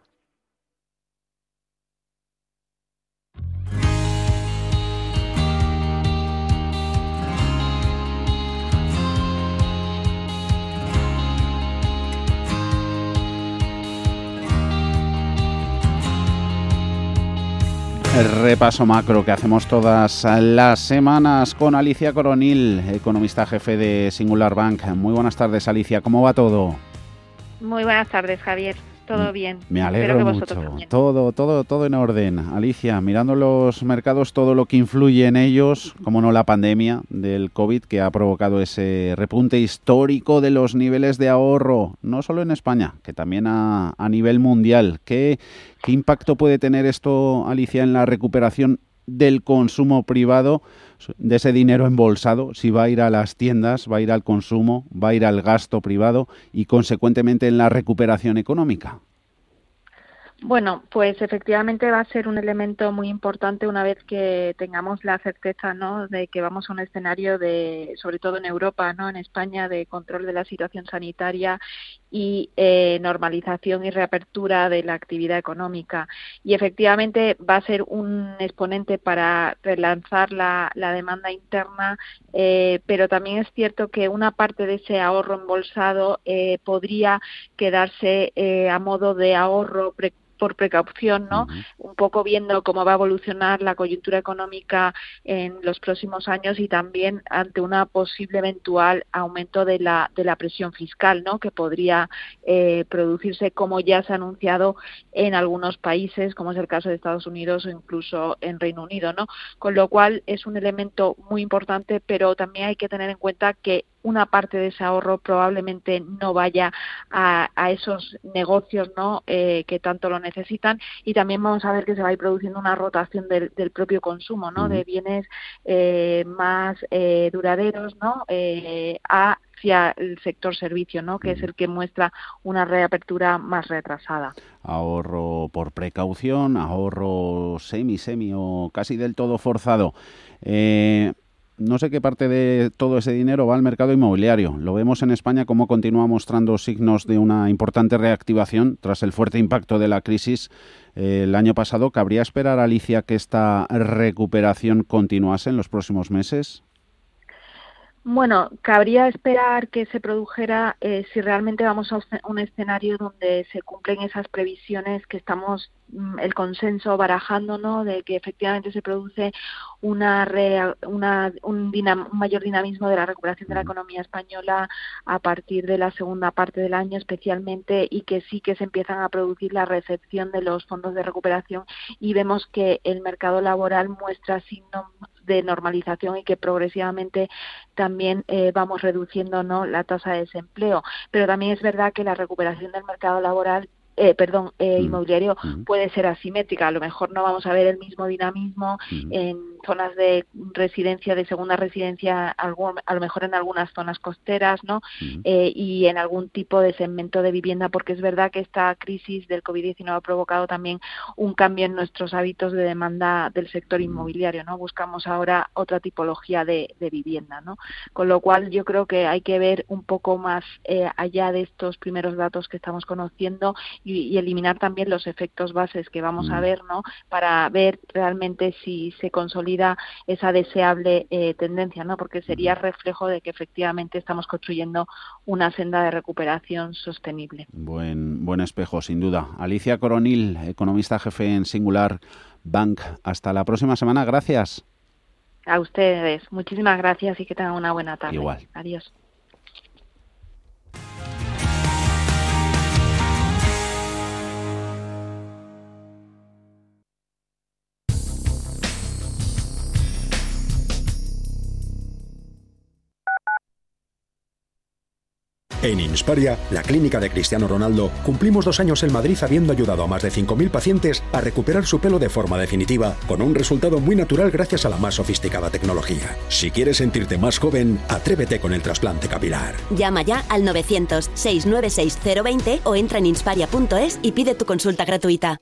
Repaso macro que hacemos todas las semanas con Alicia Coronil, economista jefe de Singular Bank. Muy buenas tardes, Alicia. ¿Cómo va todo? Muy buenas tardes, Javier. Todo bien. Me alegro mucho. Todo, todo, todo en orden. Alicia, mirando los mercados, todo lo que influye en ellos, como no la pandemia del COVID que ha provocado ese repunte histórico de los niveles de ahorro, no solo en España, que también a, a nivel mundial. ¿Qué, ¿Qué impacto puede tener esto, Alicia, en la recuperación del consumo privado, de ese dinero embolsado, si va a ir a las tiendas, va a ir al consumo, va a ir al gasto privado y consecuentemente en la recuperación económica. Bueno, pues efectivamente va a ser un elemento muy importante una vez que tengamos la certeza, ¿no? De que vamos a un escenario de, sobre todo en Europa, ¿no? En España, de control de la situación sanitaria y eh, normalización y reapertura de la actividad económica. Y efectivamente va a ser un exponente para relanzar la, demanda interna, eh, pero también es cierto que una parte de ese ahorro embolsado eh, podría quedarse a modo de ahorro por precaución, ¿no? Un poco viendo cómo va a evolucionar la coyuntura económica en los próximos años y también ante una posible eventual aumento de la, de la presión fiscal, ¿no? Que podría eh, producirse como ya se ha anunciado en algunos países, como es el caso de Estados Unidos o incluso en Reino Unido, ¿no? Con lo cual es un elemento muy importante, pero también hay que tener en cuenta que una parte de ese ahorro probablemente no vaya a, esos negocios ¿no? Eh, que tanto lo necesitan y también vamos a ver que se va a ir produciendo una rotación del, propio consumo ¿no? de bienes eh, más eh, duraderos ¿no? hacia el sector servicio, ¿no? que es el que muestra una reapertura más retrasada. Ahorro por precaución, ahorro semi, semi o casi del todo forzado. Eh, no sé qué parte de todo ese dinero va al mercado inmobiliario. Lo vemos en España como continúa mostrando signos de una importante reactivación tras el fuerte impacto de la crisis eh, el año pasado. ¿Cabría esperar, Alicia, que esta recuperación continuase en los próximos meses? Bueno, cabría esperar que se produjera eh, si realmente vamos a un escenario donde se cumplen esas previsiones que estamos mm, el consenso barajando, ¿no? De que efectivamente se produce una, una un, mayor dinamismo de la recuperación de la economía española a partir de la segunda parte del año, especialmente, y que sí que se empiezan a producir la recepción de los fondos de recuperación y vemos que el mercado laboral muestra signos de normalización y que progresivamente también eh, vamos reduciendo ¿no? la tasa de desempleo. Pero también es verdad que la recuperación del mercado laboral eh, perdón, eh, mm. inmobiliario mm. puede ser asimétrica. A lo mejor no vamos a ver el mismo dinamismo mm. en zonas de residencia, de segunda residencia, algún, a lo mejor en algunas zonas costeras, ¿no? Eh, y en algún tipo de segmento de vivienda, porque es verdad que esta crisis del COVID-19 ha provocado también un cambio en nuestros hábitos de demanda del sector inmobiliario, ¿no? Buscamos ahora otra tipología de, vivienda, ¿no? Con lo cual yo creo que hay que ver un poco más eh, allá de estos primeros datos que estamos conociendo y, eliminar también los efectos bases que vamos a ver, ¿no? Para ver realmente si se consolida esa deseable eh, tendencia, ¿no? Porque sería reflejo de que efectivamente estamos construyendo una senda de recuperación sostenible. Buen, buen espejo, sin duda. Alicia Coronil, economista jefe en Singular Bank. Hasta la próxima semana. Gracias. A ustedes. Muchísimas gracias y que tengan una buena tarde. Igual. Adiós. En Insparia, la clínica de Cristiano Ronaldo, cumplimos dos años en Madrid habiendo ayudado a más de 5.000 pacientes a recuperar su pelo de forma definitiva, con un resultado muy natural gracias a la más sofisticada tecnología. Si quieres sentirte más joven, atrévete con el trasplante capilar. Llama ya al 900-696-020 o entra en insparia.es y pide tu consulta gratuita.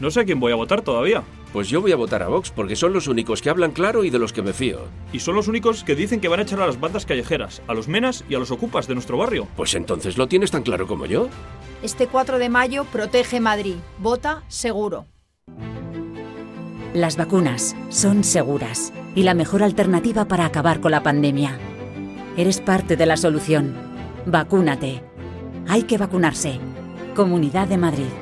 No sé a quién voy a votar todavía. Pues yo voy a votar a Vox porque son los únicos que hablan claro y de los que me fío. Y son los únicos que dicen que van a echar a las bandas callejeras, a los menas y a los ocupas de nuestro barrio. Pues entonces lo tienes tan claro como yo. Este 4 de mayo protege Madrid. Vota seguro. Las vacunas son seguras y la mejor alternativa para acabar con la pandemia. Eres parte de la solución. Vacúnate. Hay que vacunarse. Comunidad de Madrid.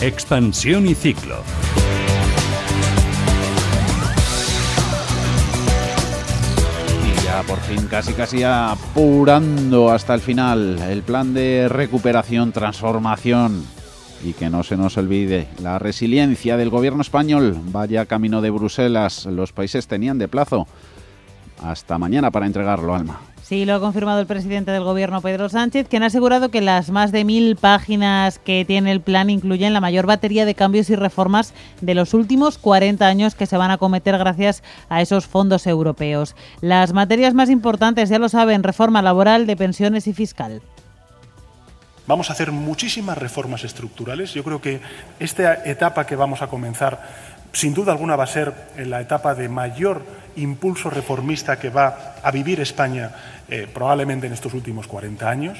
Expansión y ciclo. Y ya por fin, casi casi apurando hasta el final el plan de recuperación, transformación y que no se nos olvide la resiliencia del gobierno español. Vaya camino de Bruselas, los países tenían de plazo hasta mañana para entregarlo, Alma. Sí, lo ha confirmado el presidente del Gobierno, Pedro Sánchez, quien ha asegurado que las más de mil páginas que tiene el plan incluyen la mayor batería de cambios y reformas de los últimos 40 años que se van a cometer gracias a esos fondos europeos. Las materias más importantes, ya lo saben, reforma laboral, de pensiones y fiscal. Vamos a hacer muchísimas reformas estructurales. Yo creo que esta etapa que vamos a comenzar, sin duda alguna, va a ser la etapa de mayor impulso reformista que va a vivir España eh, probablemente en estos últimos 40 años.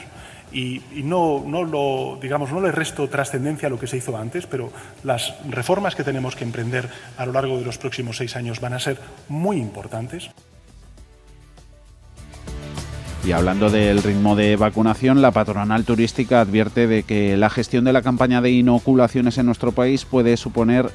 Y, no, no, lo, digamos, no le resto trascendencia a lo que se hizo antes, pero las reformas que tenemos que emprender a lo largo de los próximos seis años van a ser muy importantes. Y hablando del ritmo de vacunación, la patronal turística advierte de que la gestión de la campaña de inoculaciones en nuestro país puede suponer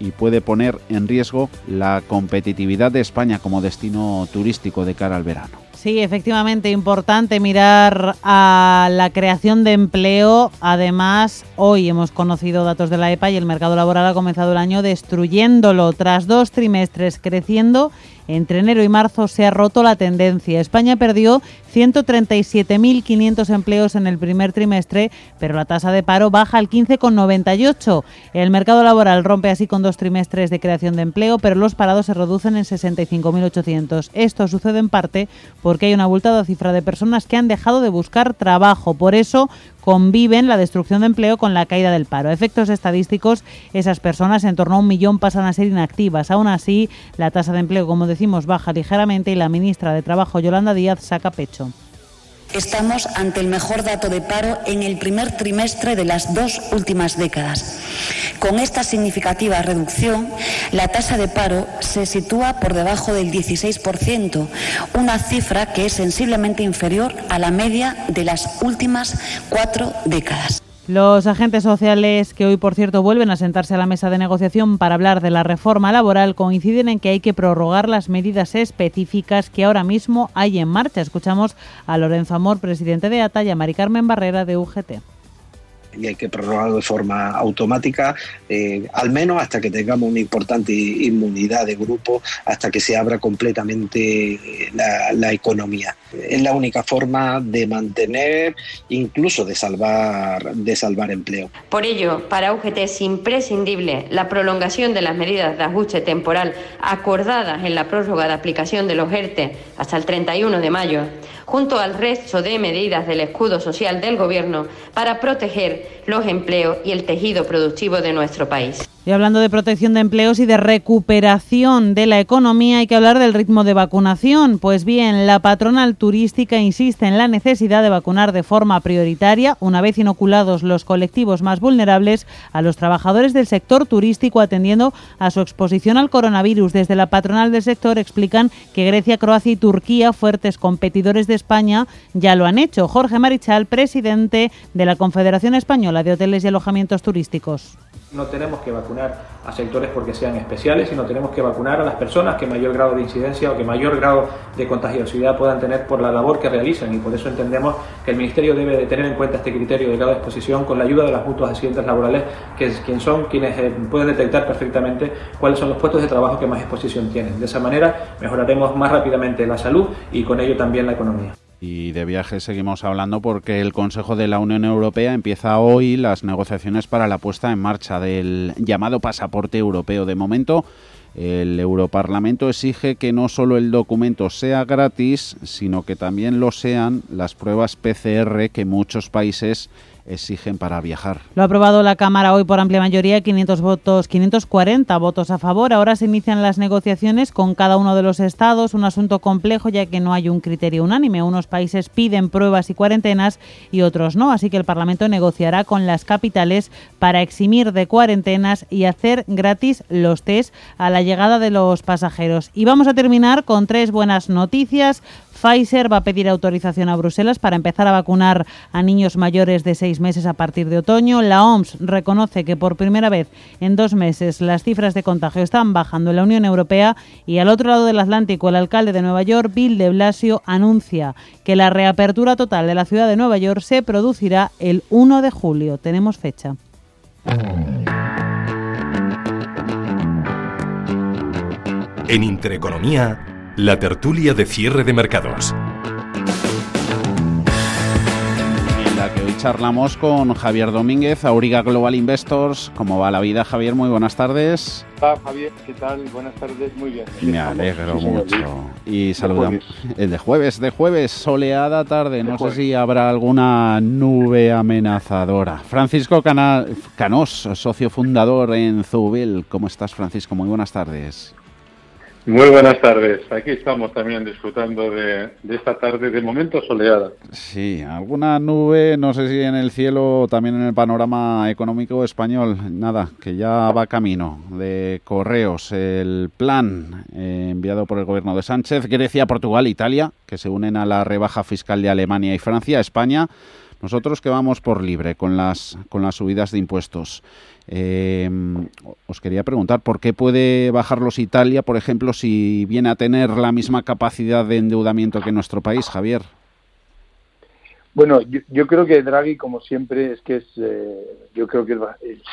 y puede poner en riesgo la competitividad de España como destino turístico de cara al verano. Sí, efectivamente, importante mirar a la creación de empleo. Además, hoy hemos conocido datos de la EPA y el mercado laboral ha comenzado el año destruyéndolo. Tras dos trimestres creciendo, entre enero y marzo se ha roto la tendencia. España perdió 137.500 empleos en el primer trimestre, pero la tasa de paro baja al 15,98. El mercado laboral rompe así con dos trimestres de creación de empleo, pero los parados se reducen en 65.800. Esto sucede en parte porque hay una abultada cifra de personas que han dejado de buscar trabajo. Por eso conviven la destrucción de empleo con la caída del paro. Efectos estadísticos, esas personas en torno a un millón pasan a ser inactivas. Aún así, la tasa de empleo, como decimos, baja ligeramente y la ministra de Trabajo, Yolanda Díaz, saca pecho. Estamos ante el mejor dato de paro en el primer trimestre de las dos últimas décadas. Con esta significativa reducción, la tasa de paro se sitúa por debajo del 16%, una cifra que es sensiblemente inferior a la media de las últimas cuatro décadas. Los agentes sociales, que hoy por cierto vuelven a sentarse a la mesa de negociación para hablar de la reforma laboral, coinciden en que hay que prorrogar las medidas específicas que ahora mismo hay en marcha. Escuchamos a Lorenzo Amor, presidente de ATA, y a Mari Carmen Barrera de UGT y hay que prorrogarlo de forma automática, eh, al menos hasta que tengamos una importante inmunidad de grupo, hasta que se abra completamente eh, la, economía. Es la única forma de mantener, incluso de salvar, de salvar empleo. Por ello, para UGT es imprescindible la prolongación de las medidas de ajuste temporal acordadas en la prórroga de aplicación de los ERTE hasta el 31 de mayo junto al resto de medidas del escudo social del Gobierno para proteger los empleos y el tejido productivo de nuestro país. Y hablando de protección de empleos y de recuperación de la economía, hay que hablar del ritmo de vacunación. Pues bien, la patronal turística insiste en la necesidad de vacunar de forma prioritaria, una vez inoculados los colectivos más vulnerables, a los trabajadores del sector turístico atendiendo a su exposición al coronavirus. Desde la patronal del sector explican que Grecia, Croacia y Turquía, fuertes competidores de España, ya lo han hecho. Jorge Marichal, presidente de la Confederación Española de Hoteles y Alojamientos Turísticos no tenemos que vacunar a sectores porque sean especiales, sino tenemos que vacunar a las personas que mayor grado de incidencia o que mayor grado de contagiosidad puedan tener por la labor que realizan y por eso entendemos que el Ministerio debe de tener en cuenta este criterio de grado de exposición con la ayuda de las mutuas accidentes laborales, que es quien son quienes eh, pueden detectar perfectamente cuáles son los puestos de trabajo que más exposición tienen. De esa manera mejoraremos más rápidamente la salud y con ello también la economía. Y de viajes seguimos hablando porque el Consejo de la Unión Europea empieza hoy las negociaciones para la puesta en marcha del llamado pasaporte europeo. De momento, el Europarlamento exige que no solo el documento sea gratis, sino que también lo sean las pruebas PCR que muchos países exigen para viajar. Lo ha aprobado la Cámara hoy por amplia mayoría, 500 votos, 540 votos a favor. Ahora se inician las negociaciones con cada uno de los estados, un asunto complejo ya que no hay un criterio unánime. Unos países piden pruebas y cuarentenas y otros no, así que el Parlamento negociará con las capitales para eximir de cuarentenas y hacer gratis los test a la llegada de los pasajeros. Y vamos a terminar con tres buenas noticias. Pfizer va a pedir autorización a Bruselas para empezar a vacunar a niños mayores de seis meses a partir de otoño. La OMS reconoce que por primera vez en dos meses las cifras de contagio están bajando en la Unión Europea y al otro lado del Atlántico el alcalde de Nueva York, Bill de Blasio, anuncia que la reapertura total de la ciudad de Nueva York se producirá el 1 de julio. Tenemos fecha. En Intereconomía, la tertulia de cierre de mercados. En la que hoy charlamos con Javier Domínguez, Auriga Global Investors. ¿Cómo va la vida, Javier? Muy buenas tardes. Hola, Javier, ¿qué tal? Buenas tardes, muy bien. Me alegro mucho. Y saludamos. El de jueves, de jueves, soleada tarde. No sé si habrá alguna nube amenazadora. Francisco Canós, socio fundador en Zubil. ¿Cómo estás, Francisco? Muy buenas tardes. Muy buenas tardes. Aquí estamos también disfrutando de, esta tarde de momento soleada. Sí, alguna nube, no sé si en el cielo también en el panorama económico español. Nada, que ya va camino de correos. El plan eh, enviado por el gobierno de Sánchez, Grecia, Portugal, Italia, que se unen a la rebaja fiscal de Alemania y Francia, España. Nosotros que vamos por libre con las, con las subidas de impuestos. Eh, os quería preguntar, ¿por qué puede bajarlos Italia, por ejemplo, si viene a tener la misma capacidad de endeudamiento que nuestro país, Javier? Bueno, yo, creo que Draghi, como siempre, es que es, eh, yo creo que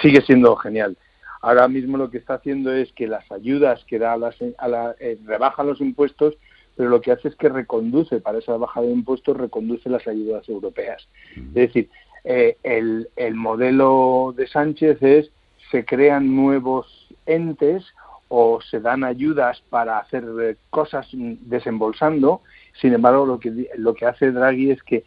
sigue siendo genial. Ahora mismo lo que está haciendo es que las ayudas que da a, las, a la, eh, rebaja los impuestos, pero lo que hace es que reconduce, para esa bajada de impuestos, reconduce las ayudas europeas. Es decir, eh, el, el modelo de Sánchez es se crean nuevos entes o se dan ayudas para hacer eh, cosas desembolsando. Sin embargo, lo que, lo que hace Draghi es que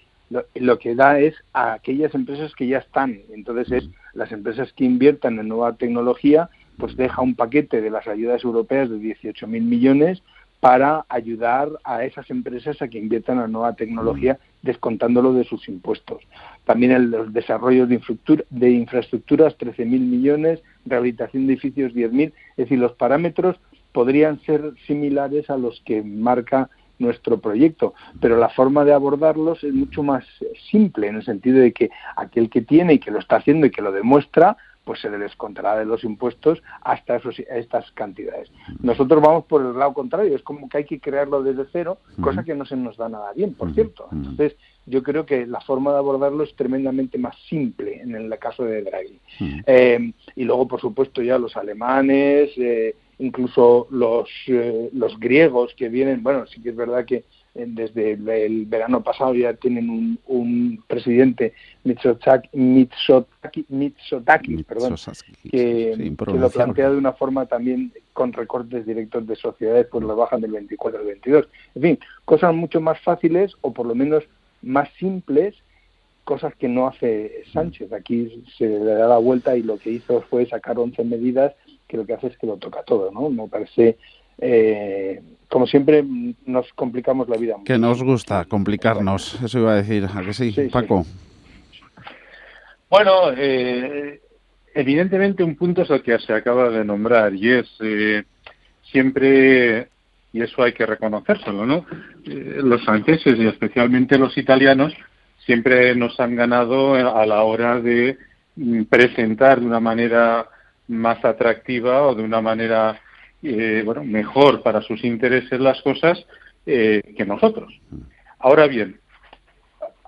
lo, que da es a aquellas empresas que ya están. Entonces, es las empresas que inviertan en nueva tecnología, pues deja un paquete de las ayudas europeas de 18.000 millones para ayudar a esas empresas a que inviertan en nueva tecnología descontándolo de sus impuestos. También el, los desarrollos de, infraestructura, de infraestructuras, 13.000 millones, rehabilitación de edificios, 10.000. Es decir, los parámetros podrían ser similares a los que marca nuestro proyecto, pero la forma de abordarlos es mucho más simple en el sentido de que aquel que tiene y que lo está haciendo y que lo demuestra, pues se le descontará de los impuestos hasta esos, estas cantidades. Nosotros vamos por el lado contrario, es como que hay que crearlo desde cero, cosa que no se nos da nada bien, por cierto. Entonces, yo creo que la forma de abordarlo es tremendamente más simple en el caso de Draghi. Eh, y luego, por supuesto, ya los alemanes, eh, incluso los, eh, los griegos que vienen, bueno, sí que es verdad que desde el, verano pasado ya tienen un, un presidente, Mitsotakis, Mitsotakis, perdón, que, lo plantea de una forma también con recortes directos de sociedades, pues lo bajan del 24 al 22. En fin, cosas mucho más fáciles o por lo menos más simples, cosas que no hace Sánchez. Aquí se le da la vuelta y lo que hizo fue sacar 11 medidas que lo que hace es que lo toca todo, ¿no? Me parece eh, como siempre, nos complicamos la vida. Que nos gusta complicarnos, eso iba a decir, ¿a que sí, Paco? Bueno, eh, evidentemente un punto es el que se acaba de nombrar y es eh, siempre, y eso hay que reconocérselo, ¿no? Eh, los franceses y especialmente los italianos siempre nos han ganado a la hora de mm, presentar de una manera más atractiva o de una manera eh, bueno, mejor para sus intereses las cosas eh, que nosotros. Ahora bien,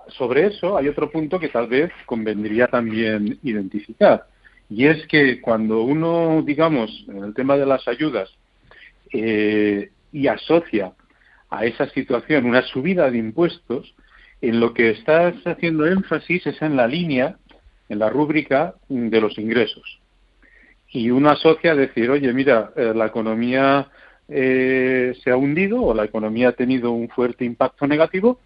sobre eso hay otro punto que tal vez convendría también identificar, y es que cuando uno, digamos, en el tema de las ayudas, eh, y asocia a esa situación una subida de impuestos, en lo que estás haciendo énfasis es en la línea, en la rúbrica de los ingresos y uno asocia decir, oye, mira, eh, la economía eh, se ha hundido o la economía ha tenido un fuerte impacto negativo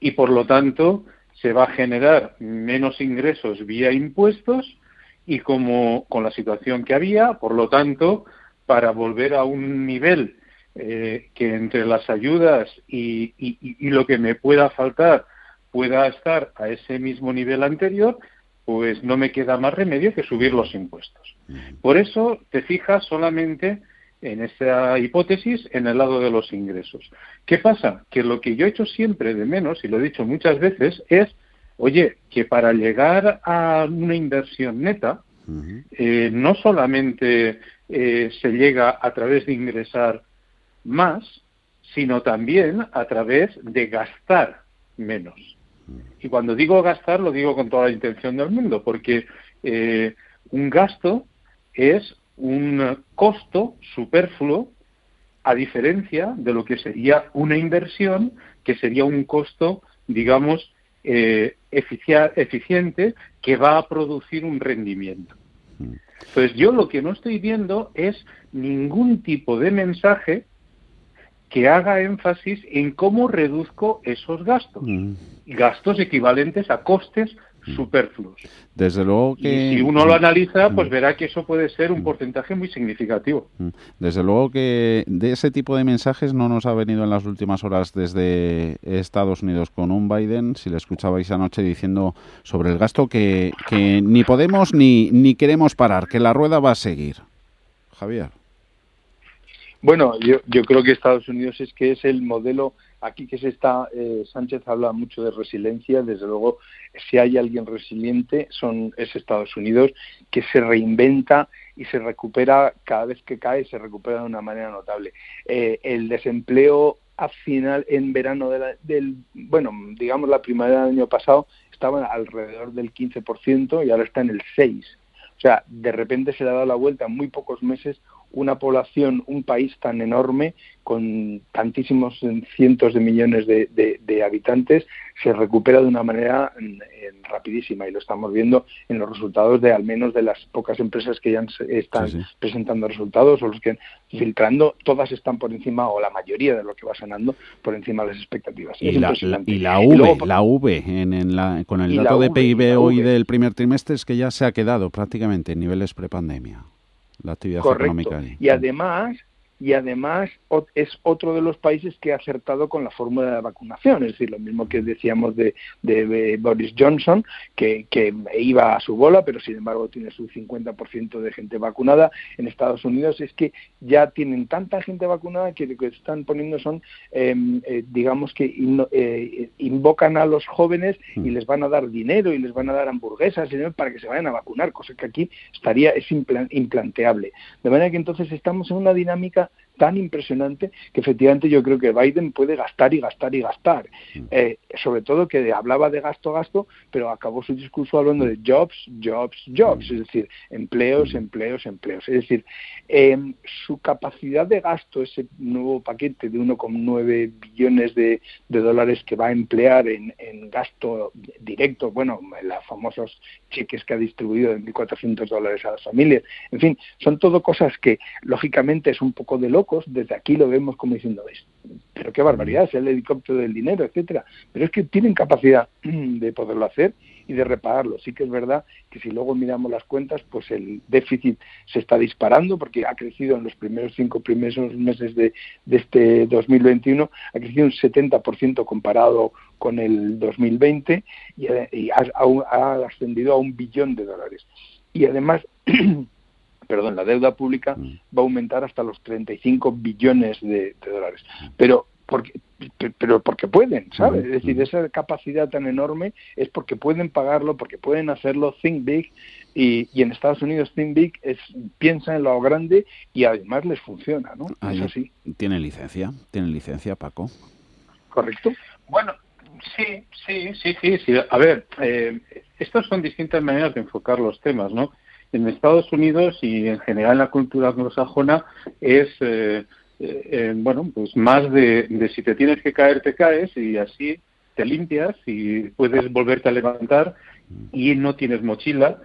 y por lo tanto se va a generar menos ingresos vía impuestos y como con la situación que había, por lo tanto, para volver a un nivel eh, que entre las ayudas y, y lo que me pueda faltar pueda estar a ese mismo nivel anterior, pues no me queda más remedio que subir los impuestos. Por eso te fijas solamente en esa hipótesis en el lado de los ingresos. ¿Qué pasa? Que lo que yo he hecho siempre de menos, y lo he dicho muchas veces, es, oye, que para llegar a una inversión neta, eh, no solamente eh, se llega a través de ingresar más, sino también a través de gastar menos. Y cuando digo gastar, lo digo con toda la intención del mundo, porque eh, un gasto es un costo superfluo a diferencia de lo que sería una inversión, que sería un costo, digamos, eh, eficiente, que va a producir un rendimiento. Entonces, yo lo que no estoy viendo es ningún tipo de mensaje que haga énfasis en cómo reduzco esos gastos. Mm. Gastos equivalentes a costes mm. superfluos. Desde luego que... Y si uno lo analiza, pues mm. verá que eso puede ser un porcentaje muy significativo. Desde luego que de ese tipo de mensajes no nos ha venido en las últimas horas desde Estados Unidos con un Biden, si le escuchabais anoche diciendo sobre el gasto que, que ni podemos ni, ni queremos parar, que la rueda va a seguir. Javier. Bueno, yo, yo creo que Estados Unidos es que es el modelo aquí que se está eh, Sánchez habla mucho de resiliencia desde luego si hay alguien resiliente son es Estados Unidos que se reinventa y se recupera cada vez que cae se recupera de una manera notable. Eh, el desempleo a final en verano del bueno digamos la primavera del año pasado estaba alrededor del 15% y ahora está en el 6 o sea de repente se le ha dado la vuelta en muy pocos meses una población, un país tan enorme, con tantísimos cientos de millones de, habitantes, se recupera de una manera rapidísima. Y lo estamos viendo en los resultados de al menos de las pocas empresas que ya están presentando resultados o los que filtrando, todas están por encima o la mayoría de lo que va sanando por encima de las expectativas. Y, la, y la, V, la V en, con el dato de PIB hoy del primer trimestre es que ya se ha quedado prácticamente en niveles prepandemia la actividad económica. Y además, y además es otro de los países que ha acertado con la fórmula de vacunación, es decir, lo mismo que decíamos de, Boris Johnson, que, iba a su bola, pero sin embargo tiene su 50% de gente vacunada. En Estados Unidos es que ya tienen tanta gente vacunada que lo que están poniendo son, em, eh, digamos que eh, invocan a los jóvenes y mm. les van a dar dinero y les van a dar hamburguesas para que se vayan a vacunar, cosa que aquí estaría es implanteable. De manera que entonces estamos en una dinámica tan impresionante que efectivamente yo creo que Biden puede gastar y gastar y gastar. Mm. Eh, sobre todo que hablaba de gasto, gasto, pero acabó su discurso hablando de jobs, jobs, jobs, mm. es decir, empleos, empleos, empleos. Es decir, em, su capacidad de gasto, ese nuevo paquete de 1,9 billones de, dólares que va a emplear en, gasto directo, bueno, los famosos cheques que ha distribuido de 1.400 dólares a las familias, en fin, son todo cosas que lógicamente es un poco de loco desde aquí lo vemos como diciendo, pero qué barbaridad, es el helicóptero del dinero, etcétera. Pero es que tienen capacidad <clears throat> de poderlo hacer y de repararlo. Sí que es verdad que si luego miramos las cuentas, pues el déficit se está disparando porque ha crecido en los primeros cinco primeros meses de, este 2021, ha crecido un 70% comparado con el 2020 y, y ha, ha ascendido a un billón de dólares. Y además <clears throat> perdón, la deuda pública mm. va a aumentar hasta los 35 billones de, dólares. Mm. Pero porque, pero porque pueden, ¿sabes? Mm, es decir, esa capacidad tan enorme es porque pueden pagarlo, porque pueden hacerlo, think big, y, en Estados Unidos think big es piensa en lo grande y además les funciona, ¿no? es así. Tienen licencia, tienen licencia, Paco. Correcto. Bueno, sí, sí, sí, sí, sí. A ver, eh, estas son distintas maneras de enfocar los temas, ¿no? En Estados Unidos y en general en la cultura anglosajona es eh, eh, bueno pues más de, si te tienes que caer te caes y así te limpias y puedes volverte a levantar y no tienes mochila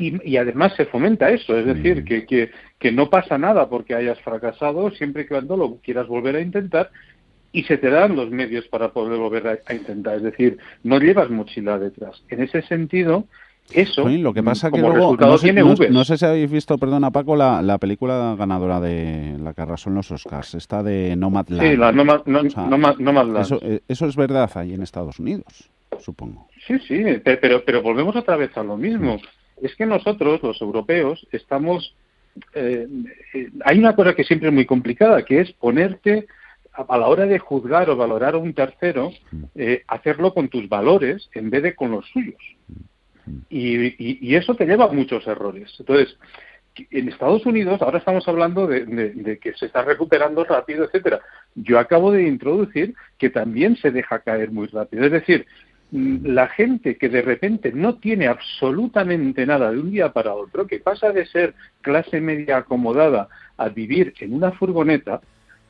y, además se fomenta eso, es decir, que, que, que, no pasa nada porque hayas fracasado siempre que cuando lo quieras volver a intentar y se te dan los medios para poder volver a intentar, es decir, no llevas mochila detrás. En ese sentido, eso, lo que pasa que luego, no, sé, no, sé si habéis visto, perdona Paco, la, la película ganadora de la que arrasó en los Oscars, esta de Nomadland. Sí, la Nomadland. Eso, eh, eso es verdad ahí en Estados Unidos, supongo. Sí, sí, pero, pero volvemos otra vez a lo mismo. Mm. Es que nosotros, los europeos, estamos... Eh, eh, hay una cosa que siempre es muy complicada, que es ponerte a la hora de juzgar o valorar a un tercero, mm. hacerlo con tus valores en vez de con los suyos. Mm. Y, eso te lleva a muchos errores. Entonces, en Estados Unidos ahora estamos hablando de, que se está recuperando rápido, etcétera. Yo acabo de introducir que también se deja caer muy rápido. Es decir, mm, la gente que de repente no tiene absolutamente nada de un día para otro, que pasa de ser clase media acomodada a vivir en una furgoneta,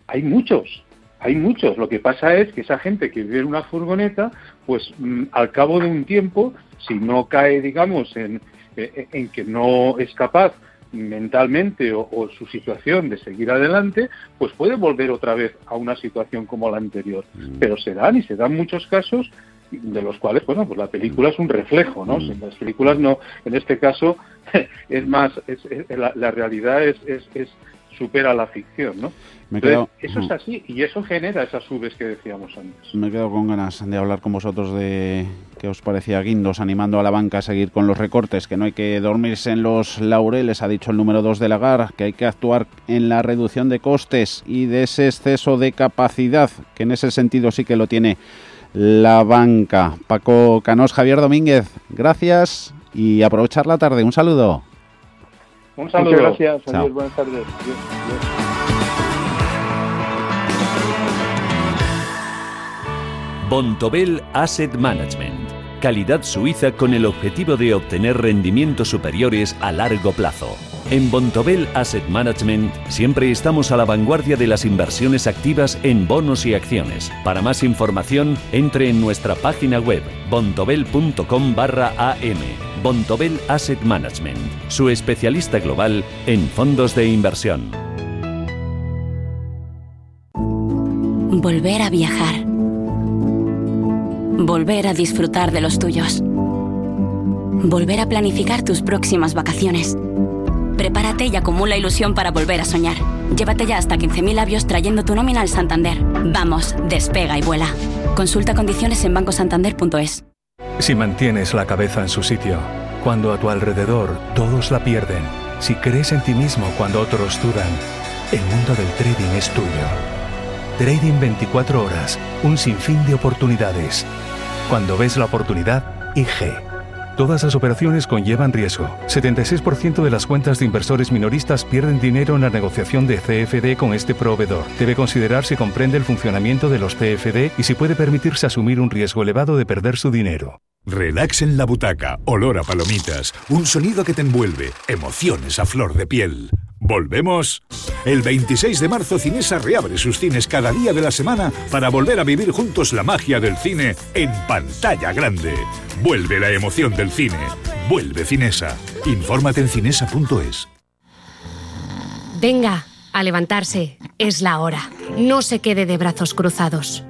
hay muchos. Hay muchos. Lo que pasa es que esa gente que vive en una furgoneta, pues mm, al cabo de un tiempo si no cae, digamos, en, en que no es capaz mentalmente o, su situación de seguir adelante, pues puede volver otra vez a una situación como la anterior. Mm. Pero se dan y se dan muchos casos de los cuales, bueno, pues la película es un reflejo, ¿no? Mm. las películas no, en este caso <laughs> es más, es, la, realidad es, es, supera la ficción, ¿no? eso es así y eso genera esas subes que decíamos antes. Me quedo con ganas de hablar con vosotros de qué os parecía Guindos animando a la banca a seguir con los recortes, que no hay que dormirse en los laureles, ha dicho el número 2 de Lagar, que hay que actuar en la reducción de costes y de ese exceso de capacidad, que en ese sentido sí que lo tiene la banca. Paco Canós, Javier Domínguez, gracias y aprovechar la tarde. Un saludo. Un saludo. Muchas gracias. buenas tardes. Bontobel Asset Management. Calidad suiza con el objetivo de obtener rendimientos superiores a largo plazo. En Bontobel Asset Management siempre estamos a la vanguardia de las inversiones activas en bonos y acciones. Para más información, entre en nuestra página web bontobel.com barra am. Bontobel Asset Management, su especialista global en fondos de inversión. Volver a viajar Volver a disfrutar de los tuyos. Volver a planificar tus próximas vacaciones. Prepárate y acumula ilusión para volver a soñar. Llévate ya hasta 15.000 labios trayendo tu nómina al Santander. Vamos, despega y vuela. Consulta condiciones en bancosantander.es. Si mantienes la cabeza en su sitio, cuando a tu alrededor todos la pierden, si crees en ti mismo cuando otros dudan, el mundo del trading es tuyo. Trading 24 horas, un sinfín de oportunidades. Cuando ves la oportunidad, IG. Todas las operaciones conllevan riesgo. 76% de las cuentas de inversores minoristas pierden dinero en la negociación de CFD con este proveedor. Debe considerar si comprende el funcionamiento de los CFD y si puede permitirse asumir un riesgo elevado de perder su dinero. Relax en la butaca, olor a palomitas, un sonido que te envuelve, emociones a flor de piel. ¿Volvemos? El 26 de marzo Cinesa reabre sus cines cada día de la semana para volver a vivir juntos la magia del cine en pantalla grande. Vuelve la emoción del cine. Vuelve Cinesa. Infórmate en cinesa.es. Venga a levantarse. Es la hora. No se quede de brazos cruzados.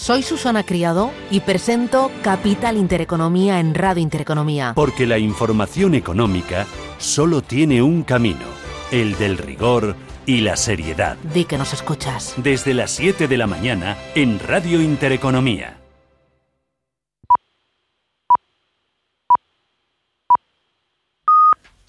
soy Susana Criado y presento Capital Intereconomía en Radio Intereconomía. Porque la información económica solo tiene un camino, el del rigor y la seriedad. Di que nos escuchas. Desde las 7 de la mañana en Radio Intereconomía.